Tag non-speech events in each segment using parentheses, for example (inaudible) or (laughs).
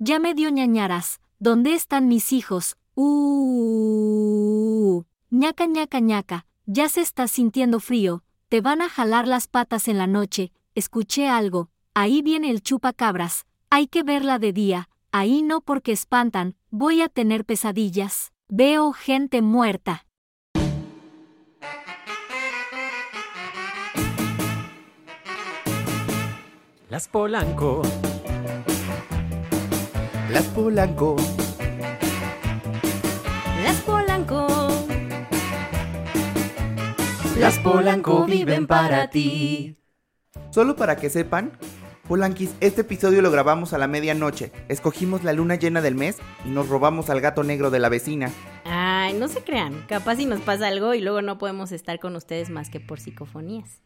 ya me dio ñañaras. ¿Dónde están mis hijos? Uh. ñaca ñaca ñaca, ya se está sintiendo frío, te van a jalar las patas en la noche, escuché algo, ahí viene el chupacabras, hay que verla de día, ahí no porque espantan, voy a tener pesadillas, veo gente muerta. Las Polanco. Las Polanco. Las Polanco. Las Polanco viven para ti. Solo para que sepan, Polanquis, este episodio lo grabamos a la medianoche. Escogimos la luna llena del mes y nos robamos al gato negro de la vecina. Ay, no se crean. Capaz si nos pasa algo y luego no podemos estar con ustedes más que por psicofonías.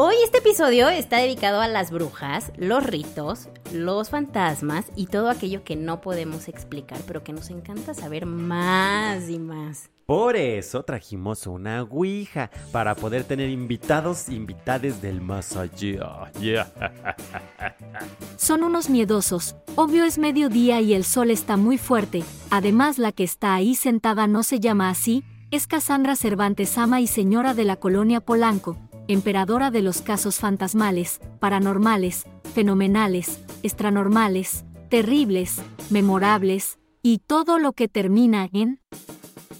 Hoy este episodio está dedicado a las brujas, los ritos, los fantasmas y todo aquello que no podemos explicar, pero que nos encanta saber más y más. Por eso trajimos una ouija para poder tener invitados, invitades del más allá. Yeah. (laughs) Son unos miedosos, obvio es mediodía y el sol está muy fuerte, además la que está ahí sentada no se llama así, es Cassandra Cervantes ama y señora de la colonia Polanco, emperadora de los casos fantasmales, paranormales, fenomenales, extranormales, terribles, memorables, y todo lo que termina en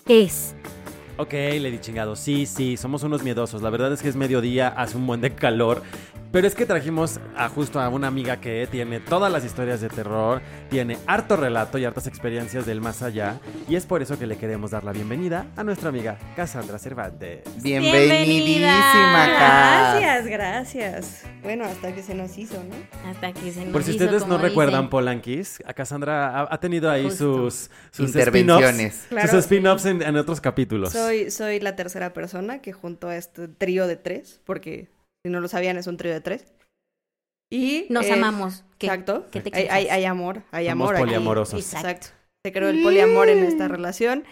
es. Ok, Lady Chingado, sí, sí, somos unos miedosos. La verdad es que es mediodía, hace un buen de calor. Pero es que trajimos a justo a una amiga que tiene todas las historias de terror, tiene harto relato y hartas experiencias del más allá. Y es por eso que le queremos dar la bienvenida a nuestra amiga Cassandra Cervantes. Bienvenidísima acá. Gracias, gracias. Bueno, hasta que se nos hizo, ¿no? Hasta que se nos Por si hizo, ustedes no recuerdan dicen. Polanquis, a Cassandra ha, ha tenido ahí Justo. sus, sus Intervenciones. Claro. sus spin-offs en, en otros capítulos. Soy, soy la tercera persona que junto a este trío de tres, porque si no lo sabían es un trío de tres. Y Nos eh, amamos. ¿Qué- Exacto. qué te hay, hay, hay amor, hay Somos amor. aquí. poliamorosos. Exacto. Se creó el poliamor en esta relación.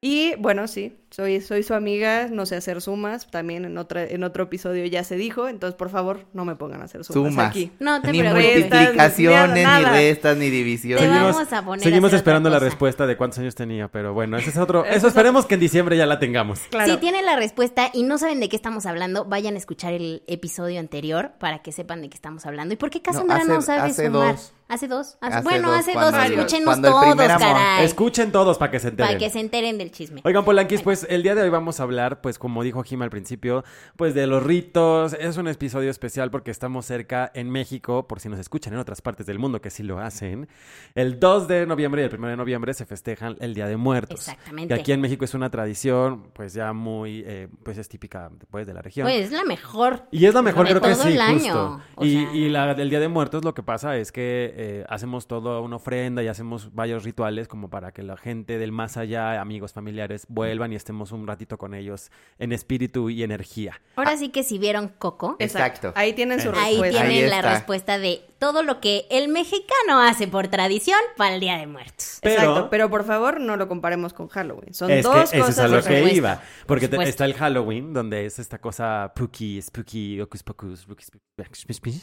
Y bueno, sí, soy, soy su amiga, no sé hacer sumas, también en, otra, en otro episodio ya se dijo, entonces por favor no me pongan a hacer sumas, Sumas. aquí. No te Ni preocupes. multiplicaciones, ni nada. restas, ni Te divisiones. vamos Seguimos, a poner esperando la respuesta de cuántos años tenía, pero bueno, ese es (laughs) otro. Eso esperemos que en diciembre ya la tengamos. Claro. Si tienen la respuesta y no saben de qué estamos hablando, vayan a escuchar el episodio anterior para que sepan de qué estamos hablando. ¿Y por qué Cassandra no, hace- sabe hace sumar? dos. Hace dos. Hace- Hace bueno, dos, hace dos. Escúchenos todos, caray. Escuchen todos para que se enteren. Para que se enteren del chisme. Oigan, Polanquis, pues el día de hoy vamos a hablar, pues como dijo Jim al principio, pues de los ritos. Es un episodio especial porque estamos cerca en México, por si nos escuchan en otras partes del mundo que sí lo hacen. El 2 de noviembre y el 1 de noviembre se festejan el Día de Muertos. Exactamente. Que aquí en México es una tradición, pues ya muy, eh, pues es típica pues, de la región. Pues es la mejor. Y es la mejor, creo que todo sí, el año. justo. O y sea- y la del Día de Muertos lo que pasa es que eh, hacemos toda una ofrenda y hacemos varios rituales como para que la gente del más allá, amigos, familiares, vuelvan y estemos un ratito con ellos en espíritu y energía. Ahora sí que si vieron Coco, Exacto. Ahí tienen su ahí respuesta. tienen Ahí la está. respuesta de todo lo que el mexicano hace por tradición para el Día de Muertos. Pero- Exacto, pero por favor no lo comparemos con Halloween. Son es que dos eso es cosas a lo que iba. Porque por está el Halloween, donde es esta cosa spooky, spooky, ocus pocus, spooky, spooky, spooky.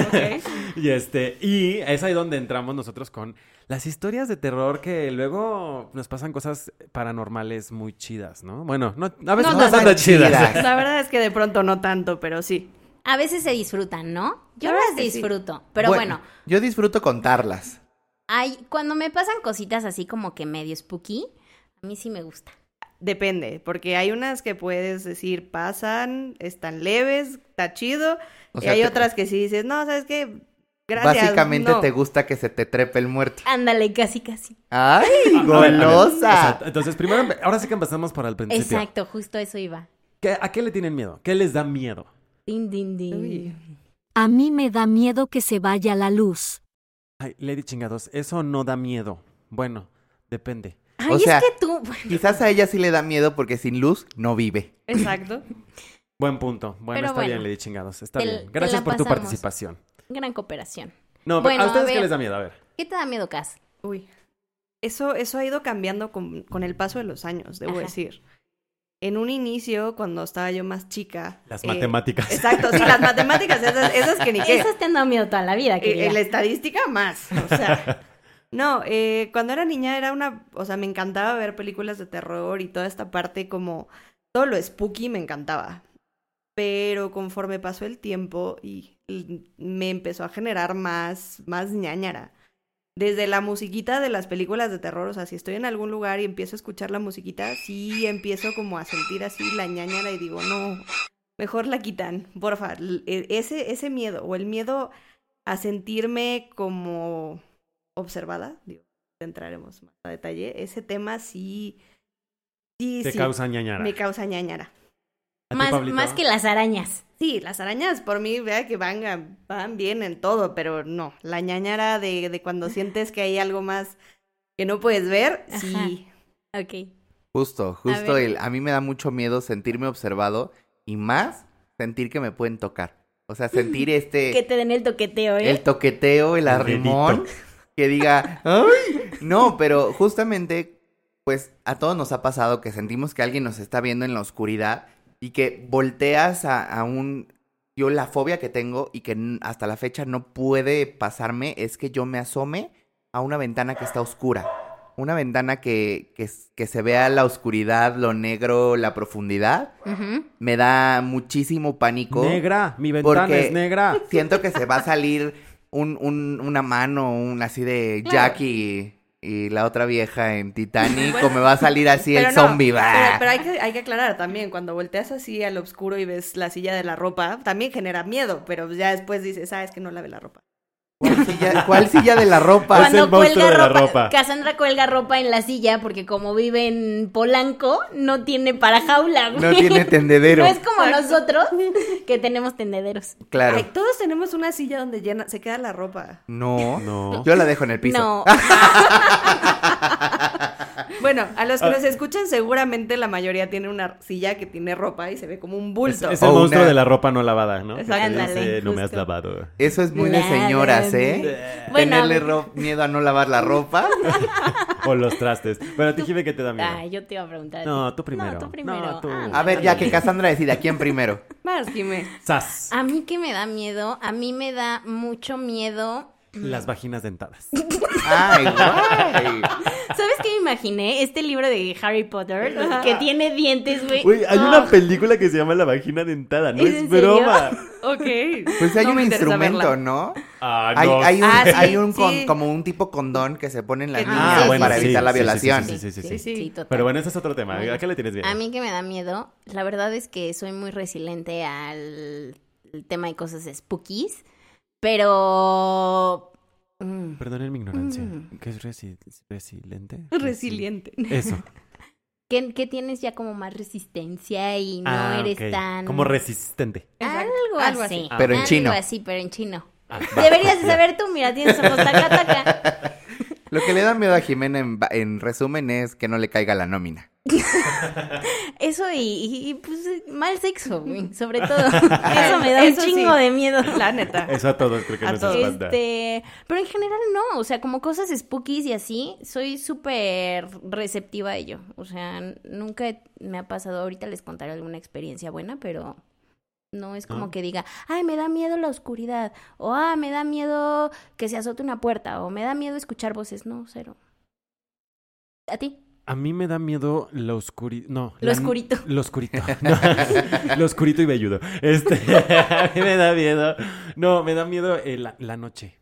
Ok. (laughs) Y este, y es ahí donde entramos nosotros con las historias de terror que luego nos pasan cosas paranormales muy chidas, ¿no? Bueno, no, a veces No no, tan chidas. chidas. La verdad es que de pronto no tanto, pero sí. A veces se disfrutan, ¿no? Yo las sí. disfruto, pero bueno, Yo disfruto contarlas. hay, cuando me pasan cositas así como que medio spooky, a mí sí me gusta. Depende, porque hay unas que puedes decir pasan, están leves, está chido. O y hay te- otras que sí dices, no, ¿sabes qué? Gracias. Básicamente no". te gusta que se te trepe el muerto. Ándale, casi, casi. ¡Ay, (laughs) golosa! Entonces, primero, ahora sí que empezamos por el principio. Exacto, justo eso iba. ¿Qué- ¿A qué le tienen miedo? ¿Qué les da miedo? Din, din, din. Uy. A mí me da miedo que se vaya la luz. Ay, Lady Chingados, eso no da miedo. Bueno, depende. Ay, O sea, es que tú... Quizás a ella sí le da miedo porque sin luz no vive. Exacto. Buen punto. Bueno, Pero está bien, Lady Chingados. Está te- bien. Gracias por tu participación. Gran cooperación. No, pero Bueno, ¿a a ustedes qué les da miedo? A ver. ¿Qué te da miedo, Cas? Uy. Eso, eso ha ido cambiando con, con el paso de los años, debo Ajá. decir. en un inicio, cuando estaba yo más chica. Las eh, matemáticas. Exacto, sí, las matemáticas, esas, esas que ni qué. Esas te han dado miedo toda la vida, Eh, querida. En la estadística más, o sea. (laughs) No, eh, cuando era niña era una, o sea, me encantaba ver películas de terror y toda esta parte como, todo lo spooky me encantaba. Pero conforme pasó el tiempo y me empezó a generar más, más ñañara. Desde la musiquita de las películas de terror, o sea, si estoy en algún lugar y empiezo a escuchar la musiquita, sí empiezo como a sentir así la ñañara y digo, no, mejor la quitan, porfa. E- Ese, ese miedo, o el miedo a sentirme como observada, digo, entraremos más a detalle, ese tema sí, sí, Te sí, causa ñañara. me causa ñañara. ¿A ti, más, más que las arañas. Sí, las arañas por mí, vea que van, a- van bien en todo, pero no, la ñañara de, de cuando (laughs) sientes que hay algo más que no puedes ver, sí. Ok. Justo, justo. el- A, mí me da mucho miedo sentirme observado y más sentir que me pueden tocar. O sea, sentir (laughs) este... Que te den el toqueteo, ¿eh? el toqueteo, el El arrimón, (laughs) que diga, ¡ay! No, pero justamente, pues a todos nos ha pasado que sentimos que alguien nos está viendo en la oscuridad y que volteas a, a un... Yo la fobia que tengo y que hasta la fecha no puede pasarme es que yo me asome a una ventana que está oscura. Una ventana que, que, que se vea la oscuridad, lo negro, la profundidad. Me da muchísimo pánico. Negra, mi ventana es negra. Siento que se va a salir un, un- una mano, un así de Claro. Jackie y la otra vieja en Titanic, o me va a salir así el no, zombie. Pero, pero hay, que, hay que aclarar también, cuando volteas así al oscuro y ves la silla de la ropa, también genera miedo, pero ya después dices, ah, es que no lave la ropa. ¿Cuál, (laughs) silla, cuál silla de la ropa? Es el monstruo de la ropa. Cassandra cuelga ropa en la silla porque como vive en Polanco, no tiene para jaula, güey. No tiene tendedero. (laughs) No es como nosotros, que tenemos tendederos. Claro. Ay, todos tenemos una silla donde llena, se queda la ropa. No. No. Yo la dejo en el piso. No. (laughs) Bueno, a los que Ah. nos escuchan, seguramente la mayoría tiene una silla que tiene ropa y se ve como un Es, bulto. es el O monstruo una- de la ropa no lavada, ¿no? Exacto. Que dice, no me has lavado. Eso es muy de señoras, ¿eh? Bueno, Tenerle ro- miedo a no lavar la ropa. (laughs) O los trastes. Pero a ti, Jive, ¿qué te da miedo? Yo te iba a preguntar. No, tú primero. No, tú primero. No, tú. Ah, A ver, ya que Cassandra decida, ¿quién primero? (laughs) Más, Jimé. Sas. A mí que me da miedo, a mí me da mucho miedo. Las vaginas dentadas. Ay, (laughs) guay. ¿Sabes qué me imaginé? Este libro de Harry Potter que tiene dientes, güey. Güey, hay Ah. una película que se llama La vagina dentada, no ¿Es es, en serio? broma. Ok. Pues hay No un instrumento, verla. ¿no? Ah, Hay, no. hay un, Ah, sí, hay un con- sí. como un tipo condón que se pone en las niñas Ah, bueno, para sí, evitar la sí, sí, sí, violación. sí, sí, sí, sí. Sí, sí. Sí, total. Pero bueno, ese es otro tema. Bueno, ¿A qué le tienes bien? A mí que me da miedo, la verdad es que soy muy resiliente al el tema de cosas spookies, pero... mm, Perdonen mi ignorancia. Mm. ¿Qué es resi- resiliente? (laughs) Resiliente. Eso. (laughs) que, que tienes ya como más resistencia y no Ah, eres tan... Como resistente. Exacto. Algo, Algo así. así. Pero en Algo chino. así, pero en chino. Ah, (laughs) va. Deberías de saber tú, mira, tienes ojos taca, taca. Lo que le da miedo a Jimena en, en resumen es que no le caiga la nómina. (laughs) Eso y, y, y, pues mal sexo, (laughs) güey, sobre todo. Eso me da un sí. chingo de miedo. La neta. Eso a todos creo que A nos todos. Este, pero en general no, o sea, como cosas spookies y así, soy súper receptiva a ello. O sea, nunca me ha pasado, ahorita les contaré alguna experiencia buena, pero no es como Ah. que diga, ay, me da miedo la oscuridad, o ah, me da miedo que se azote una puerta, o me da miedo escuchar voces. No, cero. ¿A ti? A mí me da miedo lo oscurito. No. Lo oscurito. Lo oscurito. (laughs) No, lo oscurito y velludo. Este, (laughs) a mí me da miedo. No, me da miedo eh, la, la noche.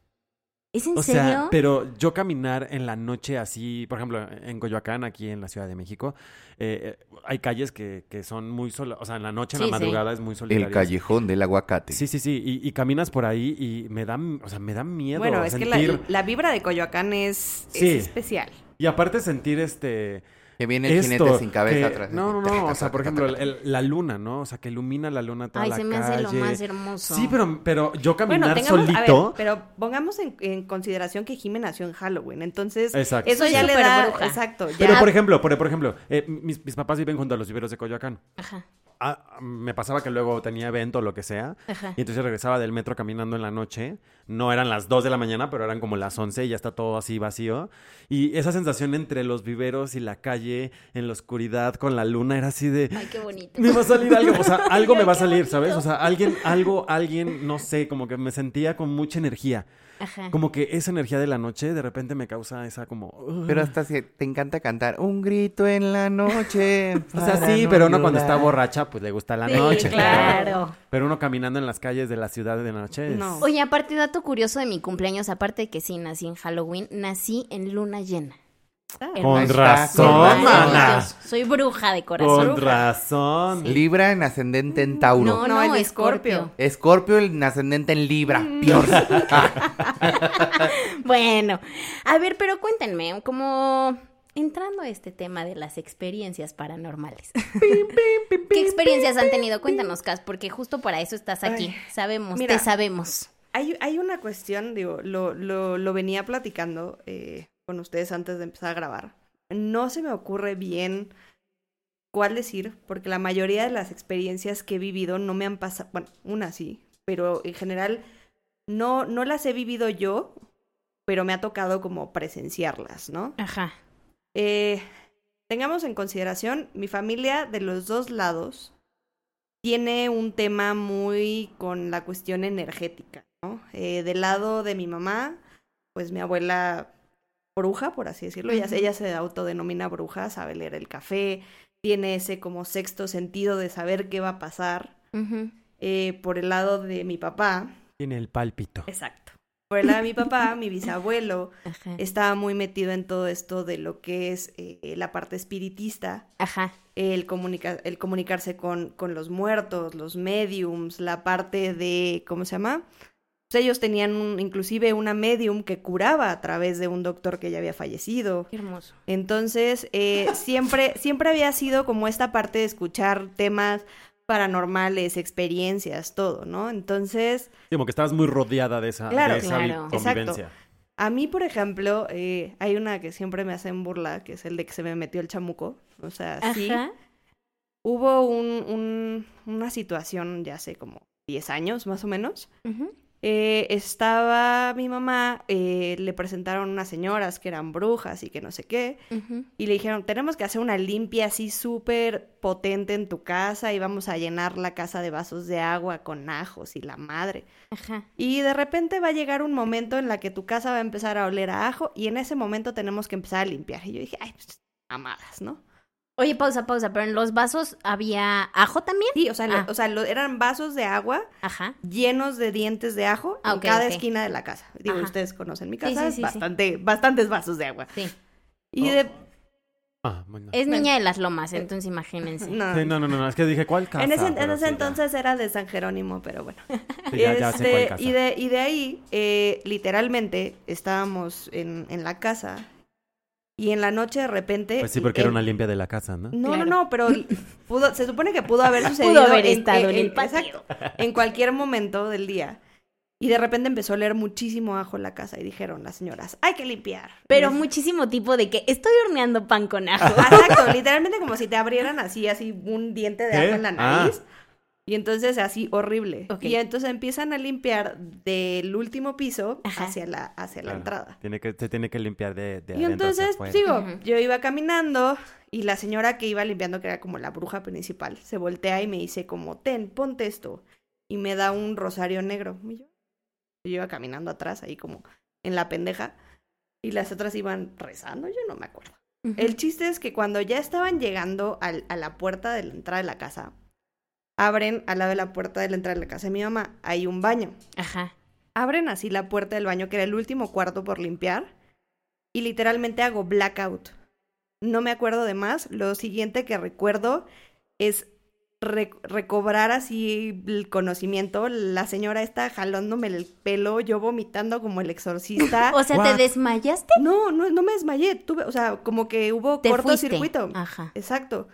¿Es en O serio? sea, pero yo caminar en la noche así, por ejemplo, en Coyoacán, aquí en la Ciudad de México, eh, eh, hay calles que, que son muy solas, o sea, en la noche, en Sí, la sí. madrugada es muy solitario. El callejón del aguacate. Sí, sí, sí, y, y caminas por ahí y me da, o sea, me da miedo Bueno, es que la, la vibra de Coyoacán es, es Sí. especial. Y aparte sentir este... Que viene el jinete esto, sin cabeza que- atrás. No, no, no, o sea, por ejemplo, el- el- la luna, ¿no? O sea, que ilumina la luna toda Ay, la se me calle. hace lo más hermoso. Sí, pero, pero yo Bueno, caminar tengamos, a ver, solito... pero pongamos en, en consideración que Jimmy nació en Halloween, entonces Exacto. eso Sí, ya sí. le da, bruja. exacto, ya. Pero por ejemplo, por, por ejemplo, eh, mis, mis papás viven junto a los viveros de Coyoacán. Ajá, Ah, me pasaba que luego tenía evento o lo que sea. ajá. Y entonces regresaba del metro caminando en la noche. no eran las 2 de la mañana, pero eran como las 11 y ya está todo así vacío. Y esa sensación entre los viveros y la calle, en la oscuridad, con la luna, era así de... Ay, qué bonito. Me va a salir algo, o sea, (laughs) algo me va a salir, ¿sabes? O sea, alguien, algo, alguien, no sé, como que me sentía con mucha energía. Ajá. Como que esa energía de la noche de repente me causa esa como... Pero hasta si te encanta cantar un grito en la noche. (laughs) O sea, sí, no pero uno cuando está llorar". borracha, pues le gusta la Sí, noche. claro. Pero uno caminando en las calles de la ciudad de noche es... No. Oye, aparte, dato curioso de mi cumpleaños, aparte de que sí nací en Halloween, nací en luna llena. Con está, razón, mana. Soy bruja de corazón. Con razón. Libra en ascendente en Tauro. No, No, no, en Escorpio. Escorpio. En ascendente en Libra. Mm. Dios. (laughs) Bueno, a ver, pero cuéntenme, como entrando a este tema de las experiencias paranormales. ¿Qué experiencias han tenido? Cuéntanos, Cas, porque justo para eso estás aquí. Ay, sabemos, mira. te sabemos. Hay, hay una cuestión, digo, lo, lo, lo venía platicando eh, con ustedes antes de empezar a grabar. No se me ocurre bien cuál decir, porque la mayoría de las experiencias que he vivido no me han pasado, bueno, una sí, pero en general no, no las he vivido yo, pero me ha tocado como presenciarlas, ¿no? Ajá. Eh, tengamos en consideración, mi familia de los dos lados tiene un tema muy con la cuestión energética, ¿no? Eh, del lado de mi mamá, pues mi abuela bruja, por así decirlo, ella, se autodenomina bruja, sabe leer el café, tiene ese como sexto sentido de saber qué va a pasar. Eh, por el lado de mi papá, Tiene el pálpito. exacto. Por el lado de mi papá, (laughs) mi bisabuelo, Ajá. estaba muy metido en todo esto de lo que es eh, la parte espiritista, Ajá. el, comunica- el comunicarse con, con los muertos, los mediums, la parte de, ¿cómo se llama? Pues ellos tenían un- inclusive una medium que curaba a través de un doctor que ya había fallecido. Qué hermoso. Entonces, eh, (laughs) siempre, siempre había sido como esta parte de escuchar temas paranormales, experiencias, todo, ¿no? Entonces, Como que estabas muy rodeada de esa, Claro, de esa claro. convivencia. A mí, por ejemplo, eh, hay una que siempre me hacen burla, que es el de que se me metió el chamuco. O sea, sí. Hubo un, un- una situación ya hace como 10 años, más o menos. Ujú. Eh, estaba mi mamá, eh, le presentaron unas señoras que eran brujas y que no sé qué. Y le dijeron, tenemos que hacer una limpia así súper potente en tu casa y vamos a llenar la casa de vasos de agua con ajos y la madre. Ajá. Y de repente va a llegar un momento en la que tu casa va a empezar a oler a ajo y en ese momento tenemos que empezar a limpiar. Y yo dije, ay, pues, amadas, ¿no? Oye, pausa, pausa, pero en los vasos había ajo también. Sí, o sea, lo- Ah. o sea lo- eran vasos de agua Ajá. llenos de dientes de ajo Ah, en ok, cada esquina de la casa. Digo, Ajá. ustedes conocen mi casa, sí, sí, sí. bastante, bastantes vasos de agua. Sí. Y Oh. de... Ah, bueno. Es niña de las lomas, entonces imagínense. (laughs) No. Sí, no, no, no, no, es que dije, ¿cuál casa? En ese, en Pero ese sí, ya. entonces era de San Jerónimo, pero bueno. (laughs) Sí, ya, ya sé Este, cuál casa. y, de, y de ahí, eh, literalmente, estábamos en, en la casa y en la noche de repente... Pues sí, porque era una limpia de la casa, ¿no? No, Claro. no, no, pero (laughs) pudo, se supone que pudo haber sucedido haber estado en el patio. exacto, en cualquier momento del día. Y de repente empezó a oler muchísimo ajo en la casa y dijeron las señoras, hay que limpiar. Pero muchísimo tipo de que estoy horneando pan con ajo. Exacto, literalmente como si te abrieran así, así un diente de ¿Qué? ajo en la Ah. Y entonces así horrible. Ok. Y entonces empiezan a limpiar del último piso Ajá. hacia la, hacia la entrada. Tiene que, se tiene que limpiar de, de Y entonces, digo, yo iba caminando y la señora que iba limpiando, que era como la bruja principal, se voltea y me dice como, ten, ponte esto. Y me da un rosario negro. Y yo, yo iba caminando atrás ahí como en la pendeja. Y las otras iban rezando, yo no me acuerdo. El chiste es que cuando ya estaban llegando al- a la puerta de la entrada de la casa, abren al lado de la puerta de la entrada de la casa de mi mamá, hay un baño. Ajá. Abren así la puerta del baño, que era el último cuarto por limpiar, y literalmente hago blackout. No me acuerdo de más. Lo siguiente que recuerdo es re- recobrar así el conocimiento. La señora está jalándome el pelo, yo vomitando como el exorcista. (laughs) O sea, What? ¿te desmayaste? no, no, no me desmayé. Tuve, o sea, como que hubo Te cortocircuito. fuiste. Ajá. Exacto.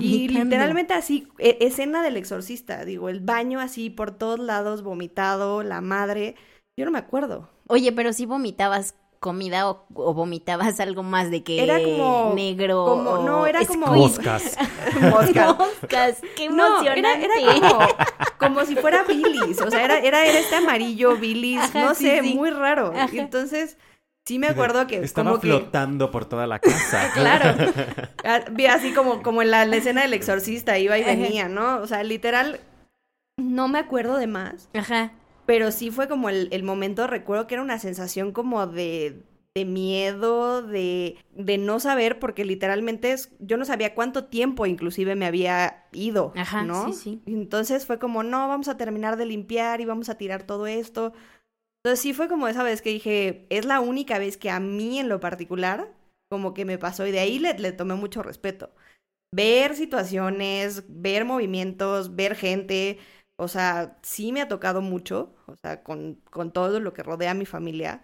Y literalmente así, e- escena del exorcista, digo, el baño así por todos lados, vomitado, la madre. Yo no me acuerdo. Oye, pero si vomitabas comida o, o vomitabas algo más de que Era como- negro como- o no, era como- Moscas. (laughs) (laughs) Mosca. Moscas, qué No, era, emocionante. era como, como si fuera bilis, o sea, era, era, era este amarillo bilis, Ajá, no sí, sé, sí. muy raro. Ajá. Entonces, sí me acuerdo que Estaba como que... flotando por toda la casa. (laughs) Claro. Ah, Vi así como, como en la, la escena del exorcista, iba y venía, ¿no? O sea, literal, no me acuerdo de más, Ajá. pero sí fue como el, el momento, recuerdo que era una sensación como de, de miedo, de, de no saber, porque literalmente es, yo no sabía cuánto tiempo inclusive me había ido, Ajá, ¿no? sí, sí. Entonces fue como, no, vamos a terminar de limpiar y vamos a tirar todo esto. Entonces sí fue como esa vez que dije, es la única vez que a mí en lo particular como que me pasó y de ahí le, tomé mucho respeto. Ver situaciones, ver movimientos, ver gente, o sea, sí me ha tocado mucho, o sea, con, con todo lo que rodea a mi familia.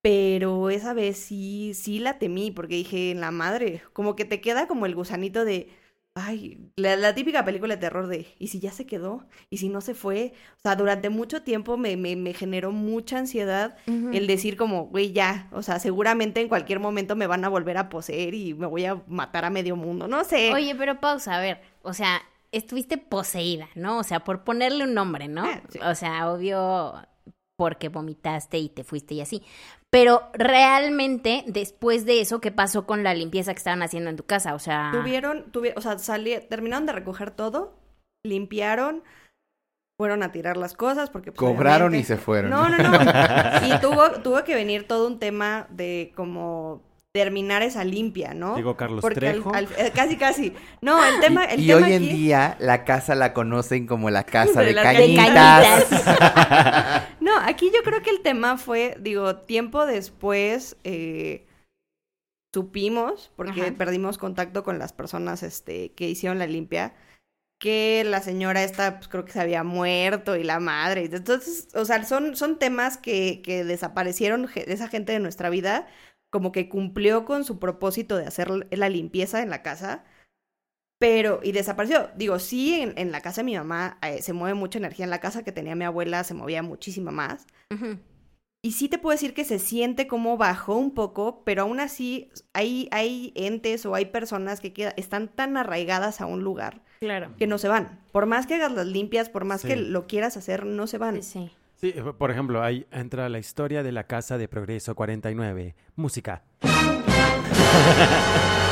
Pero esa vez sí, sí la temí porque dije, la madre, como que te queda como el gusanito de, ay, la, la típica película de terror de, ¿y si ya se quedó? ¿Y si no se fue? O sea, durante mucho tiempo me, me, me generó mucha ansiedad el decir como, güey, ya, o sea, seguramente en cualquier momento me van a volver a poseer y me voy a matar a medio mundo, no sé. Oye, pero pausa, a ver, o sea, estuviste poseída, ¿no? O sea, por ponerle un nombre, ¿no? Ah, sí. O sea, obvio, porque vomitaste y te fuiste y así. Pero realmente, después de eso, ¿qué pasó con la limpieza que estaban haciendo en tu casa? O sea, Tuvieron, tuvi- o sea, salí, terminaron de recoger todo, limpiaron, fueron a tirar las cosas porque pues, Cobraron y se fueron. No, no, no. (laughs) y tuvo, tuvo que venir todo un tema de como terminar esa limpia, ¿no? Digo Carlos Porque Trejo. al- eh, casi, casi. No, el tema, el y tema hoy en día la casa la conocen como la casa (laughs) De de, cañitas. (laughs) No, aquí yo creo que el tema fue, digo, tiempo después eh, supimos, porque Ajá. perdimos contacto con las personas este, que hicieron la limpia, que la señora esta, pues creo que se había muerto y la madre. Entonces, o sea, son, son temas que, que desaparecieron esa gente de nuestra vida, como que cumplió con su propósito de hacer la limpieza en la casa. Pero, y desapareció. Digo, sí, en, en la casa de mi mamá eh, se mueve mucha energía. En la casa que tenía mi abuela se movía muchísima más. Y sí te puedo decir que se siente como bajó un poco, pero aún así hay, hay entes o hay personas que queda- están tan arraigadas a un lugar claro. que no se van. Por más que hagas las limpias, por más Sí. que lo quieras hacer, no se van. Sí, sí. Sí, por ejemplo, ahí entra la historia de la Casa de Progreso 49. Música. (laughs)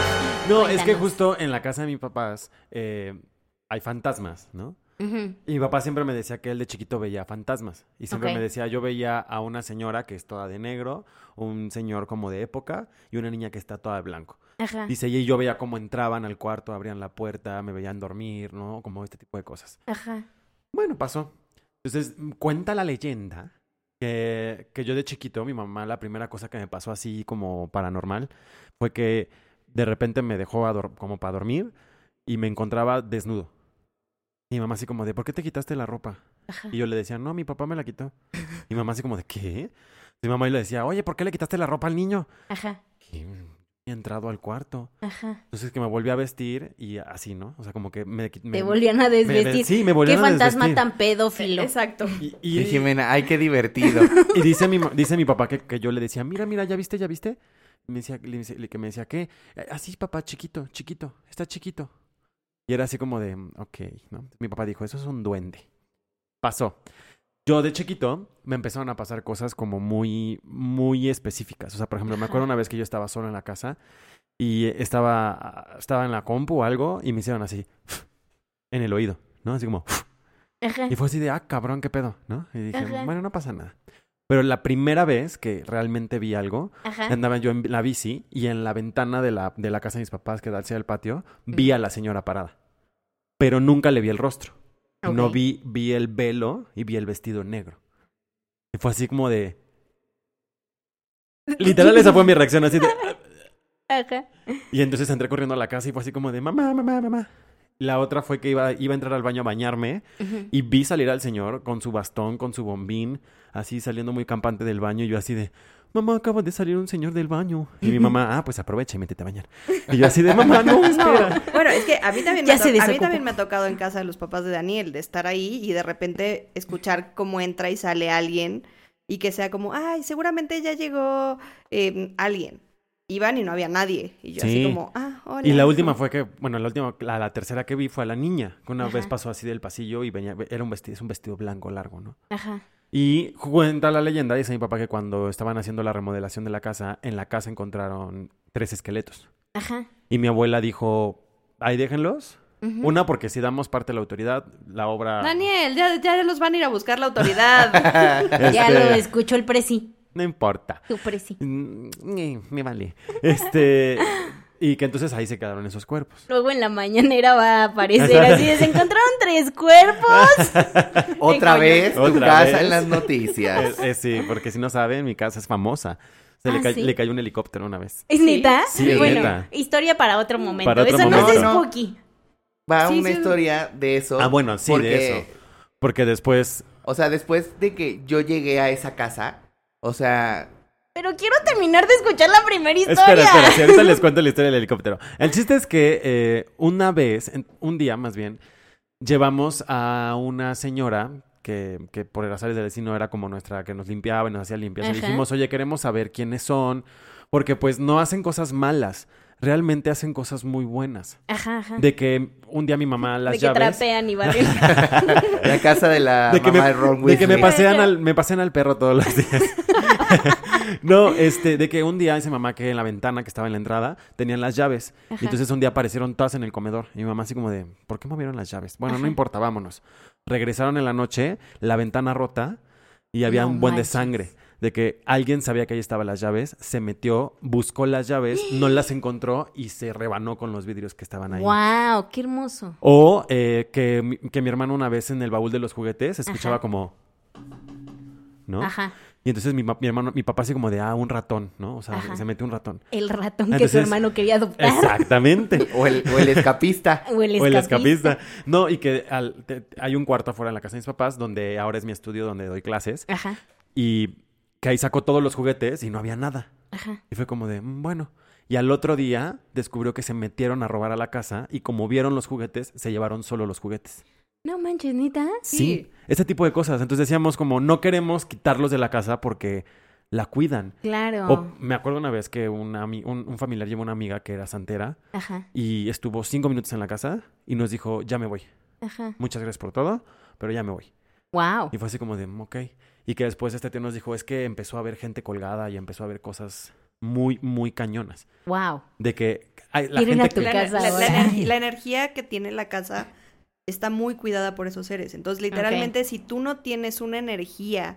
no, es que justo en la casa de mis papás eh, hay fantasmas, ¿no? Y mi papá siempre me decía que él de chiquito veía fantasmas. Y siempre me decía, yo veía a una señora que es toda de negro, un señor como de época y una niña que está toda de blanco. Ajá. Dice, y yo veía cómo entraban al cuarto, abrían la puerta, me veían dormir, ¿no? Como este tipo de cosas. Ajá. Bueno, pasó. Entonces, cuenta la leyenda que, que yo de chiquito, mi mamá, la primera cosa que me pasó así como paranormal fue que de repente me dejó como para dormir y me encontraba desnudo. Y mi mamá así como de, ¿por qué te quitaste la ropa? Ajá. Y yo le decía, no, mi papá me la quitó. Y mi mamá así como de, ¿qué? Y mi mamá le decía, oye, ¿por qué le quitaste la ropa al niño? Ajá. Y he entrado al cuarto. Ajá. Entonces que me volví a vestir y así, ¿no? O sea, como que me... me- Te volvían a me- me- desvestir. sí, me Qué volvieron a fantasma desvestir. tan pedófilo. Exacto. Y, y- Y Jimena, ay, qué divertido. (laughs) y dice mi, dice mi papá que, que yo le decía, mira, mira, ¿ya viste, ya viste? Me decía, le dice- que me decía, ¿qué? "Eh, Así, papá, chiquito, chiquito, está chiquito. Y era así como de, "Mm, ok, ¿no? Mi papá dijo, eso es un duende. Pasó. Yo de chiquito me empezaron a pasar cosas como muy, muy específicas. O sea, por ejemplo, me acuerdo una vez que yo estaba solo en la casa y estaba, estaba en la compu o algo y me hicieron así, en el oído, ¿no? Así como, Ajá. y fue así de, ah, cabrón, qué pedo, ¿no? Y dije, Ajá. bueno, no pasa nada. Pero la primera vez que realmente vi algo, Ajá. andaba yo en la bici y en la ventana de la, de la casa de mis papás que da hacia el patio, vi a la señora parada. Pero nunca le vi el rostro. No vi, vi el velo y vi el vestido negro. Y fue así como de... (laughs) Literal, esa fue mi reacción así de... Ajá. Y entonces entré corriendo a la casa y fue así como de, mamá, mamá, mamá. La otra fue que iba, iba a entrar al baño a bañarme y vi salir al señor con su bastón, con su bombín, así saliendo muy campante del baño. Y yo así de, mamá, acaba de salir un señor del baño. Y mi mamá, ah, pues aprovecha y métete a bañar. Y yo así de, mamá, no, (laughs) espera. Bueno, es que a mí también, me, a mí también me ha tocado en casa de los papás de Daniel, de estar ahí y de repente escuchar cómo entra y sale alguien y que sea como, ay, seguramente ya llegó eh, alguien. Iban y no había nadie. Y yo así Sí. como, ah, hola. Y la última fue que, bueno, la última, la, la tercera que vi fue a la niña, que una Ajá. vez pasó así del pasillo y venía, era un vestido, es un vestido blanco largo, ¿no? Ajá. Y cuenta la leyenda, dice mi papá que cuando estaban haciendo la remodelación de la casa, en la casa encontraron tres esqueletos. Ajá. Y mi abuela dijo, ahí déjenlos. Una, porque si damos parte de la autoridad, la obra... Daniel, ya, ya los van a ir a buscar la autoridad. (laughs) (laughs) Ya Este, lo escuchó el presi. No importa. Tu presi. Mm, eh, Me vale. Este... Y que entonces ahí se quedaron esos cuerpos. Luego en la mañanera va a aparecer así se encontraron tres cuerpos. (laughs) Otra vez tu Otra casa vez. en las noticias. Eh, eh, sí, porque si no saben, mi casa es famosa. Se le, Ah, ca- ¿sí? le cayó un helicóptero una vez. ¿Es neta? Sí, es bueno, neta. historia para otro momento. Para otro Eso no es momento. No, spooky. Va Sí, una sí. historia de eso. Ah, bueno, sí, porque, de eso. Porque después... O sea, después de que yo llegué a esa casa, o sea, Pero quiero terminar de escuchar la primera historia. Espera, espera, si ahorita les (laughs) cuento la historia del helicóptero. El chiste es que eh, una vez, en- un día más bien, llevamos a una señora que, que por el azar del vecino era como nuestra, que nos limpiaba y nos hacía. Le Ajá. dijimos, oye, queremos saber quiénes son, porque pues no hacen cosas malas, realmente hacen cosas muy buenas. Ajá, ajá. De que un día mi mamá las de que llaves... trapean y (laughs) barren. la casa de la de que, mamá me, de Ron de que me pasean al, me pasean al perro todos los días. No, este, de que un día dice mamá que en la ventana que estaba en la entrada tenían las llaves. Ajá. Y entonces un día aparecieron todas en el comedor. Y mi mamá así como de, ¿por qué movieron las llaves? Bueno, no importa, vámonos. Regresaron en la noche, la ventana rota y había No un buen manches. de sangre. De que alguien sabía que ahí estaban las llaves, se metió, buscó las llaves, no las encontró y se rebanó con los vidrios que estaban ahí. wow, qué hermoso. O eh, que, mi- que mi hermano una vez en el baúl de los juguetes escuchaba Ajá. como... ¿No? Ajá. Y entonces mi, mi hermano, mi papá así como de, ah, un ratón, ¿no? O sea, Ajá. se metió un ratón. El ratón que su hermano quería adoptar. Exactamente. (laughs) O el, o el escapista. (laughs) O el O el escapista. escapista. No, y que al- te- hay un cuarto afuera en la casa de mis papás, donde ahora es mi estudio, donde doy clases. Ajá, Y que ahí sacó todos los juguetes y no había nada. ajá. Y fue como de, "Mm, bueno. Y al otro día descubrió que se metieron a robar a la casa y como vieron los juguetes, se llevaron solo los juguetes. No manches, neta. Sí. Ese tipo de cosas. Entonces decíamos como, no queremos quitarlos de la casa porque la cuidan. Claro. O me acuerdo una vez que una un, un familiar llevó una amiga que era santera Ajá, y estuvo cinco minutos en la casa y nos dijo, ya me voy. ajá. Muchas gracias por todo, pero ya me voy. Wow. Y fue así como de, "Mm, ok. Y que después este tío nos dijo, es que empezó a ver gente colgada y empezó a ver cosas muy, muy cañonas. Wow. De que ay, la Quieren a gente tu que... La, casa la- la (laughs) energía que tiene la casa está muy cuidada por esos seres. Entonces, literalmente, si tú no tienes una energía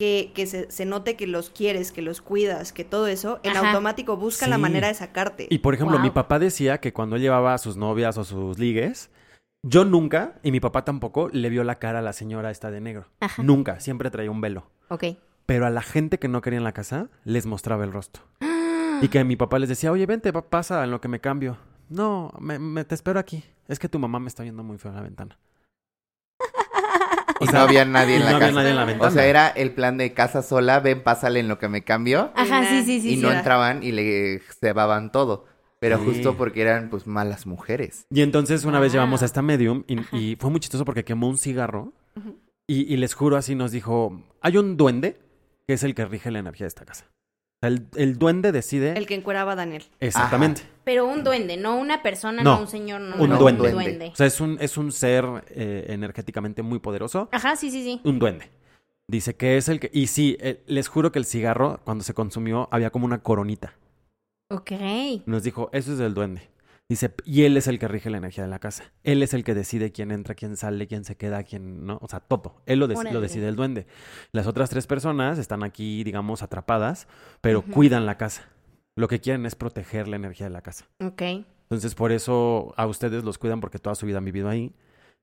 que, que se, se note que los quieres, que los cuidas, que todo eso, en Ajá. automático busca la manera de sacarte. Y por ejemplo, Wow. mi papá decía que cuando él llevaba a sus novias o sus ligues, yo nunca, y mi papá tampoco, le vio la cara a la señora esta de negro. Ajá. Nunca, siempre traía un velo. Ok. Pero a la gente que no quería en la casa, les mostraba el rostro. (gasps) Y que mi papá les decía, oye, vente, pa- pasa en lo que me cambio. No, me, me- te espero aquí. Es que tu mamá me está viendo muy feo en la ventana. (laughs) Y no había nadie en no la había casa. nadie en la ventana. O sea, era el plan de casa sola, ven, pásale en lo que me cambio. Ajá, sí, sí, sí. y sí. no entraban y le cebaban todo. Pero Sí. justo porque eran pues malas mujeres. Y entonces una vez llevamos a esta medium y fue muy chistoso porque quemó un cigarro y, y les juro así nos dijo, hay un duende que es el que rige la energía de esta casa. O sea, el, el duende decide... El que encueraba a Daniel. Exactamente. Pero un duende, no una persona, No. no, un señor, no. Un no, duende. duende. O sea, es un, es un ser eh, energéticamente muy poderoso. Ajá, sí, sí, sí. Un duende. Dice que es el que... Y sí, eh, les juro que el cigarro, cuando se consumió, había como una coronita. Ok. Nos dijo, eso es del duende. Dice, y él es el que rige la energía de la casa. Él es el que decide quién entra, quién sale, quién se queda, quién no. O sea, todo. Él lo, Órale. lo decide el duende. Las otras tres personas están aquí, digamos, atrapadas, pero cuidan la casa. Lo que quieren es proteger la energía de la casa. Ok. Entonces, por eso a ustedes los cuidan porque toda su vida han vivido ahí.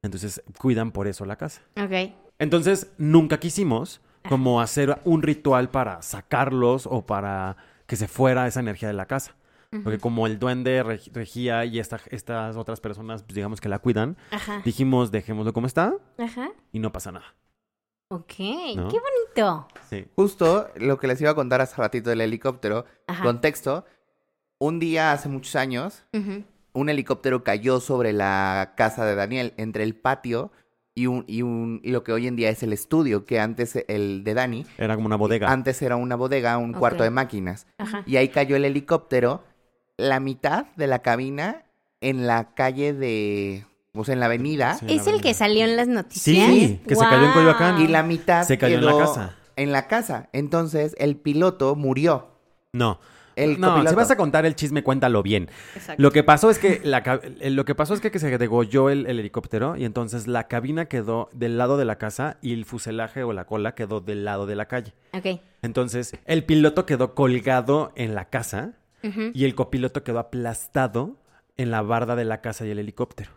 Entonces, cuidan por eso la casa. Ok. Entonces, nunca quisimos como hacer un ritual para sacarlos o para que se fuera esa energía de la casa. Porque como el duende reg- regía y esta- estas otras personas, pues, digamos que la cuidan, Ajá. dijimos, dejémoslo como está Ajá. y no pasa nada. Ok. ¿No? Qué bonito. Sí. Justo lo que les iba a contar hace ratito del helicóptero. Ajá. Contexto. Un día hace muchos años, un helicóptero cayó sobre la casa de Daniel, entre el patio y, un, y, un, y lo que hoy en día es el estudio, que antes el de Dani, Era como una bodega. antes era una bodega, un cuarto de máquinas. Ajá. Y ahí cayó el helicóptero, la mitad de la cabina en la calle de, o sea, en la avenida, Sí. ¿Es el que salió en las noticias? Sí, que se cayó en Coyoacán. y la mitad Se cayó en la casa. En la casa. Entonces, el piloto murió. No. El no, copiloto. si vas a contar el chisme, cuéntalo bien. Exacto. Lo que pasó es que la eh, lo que pasó es que, que se degolló el, el helicóptero y entonces la cabina quedó del lado de la casa y el fuselaje o la cola quedó del lado de la calle. Ok. Entonces, el piloto quedó colgado en la casa Y el copiloto quedó aplastado en la barda de la casa y el helicóptero.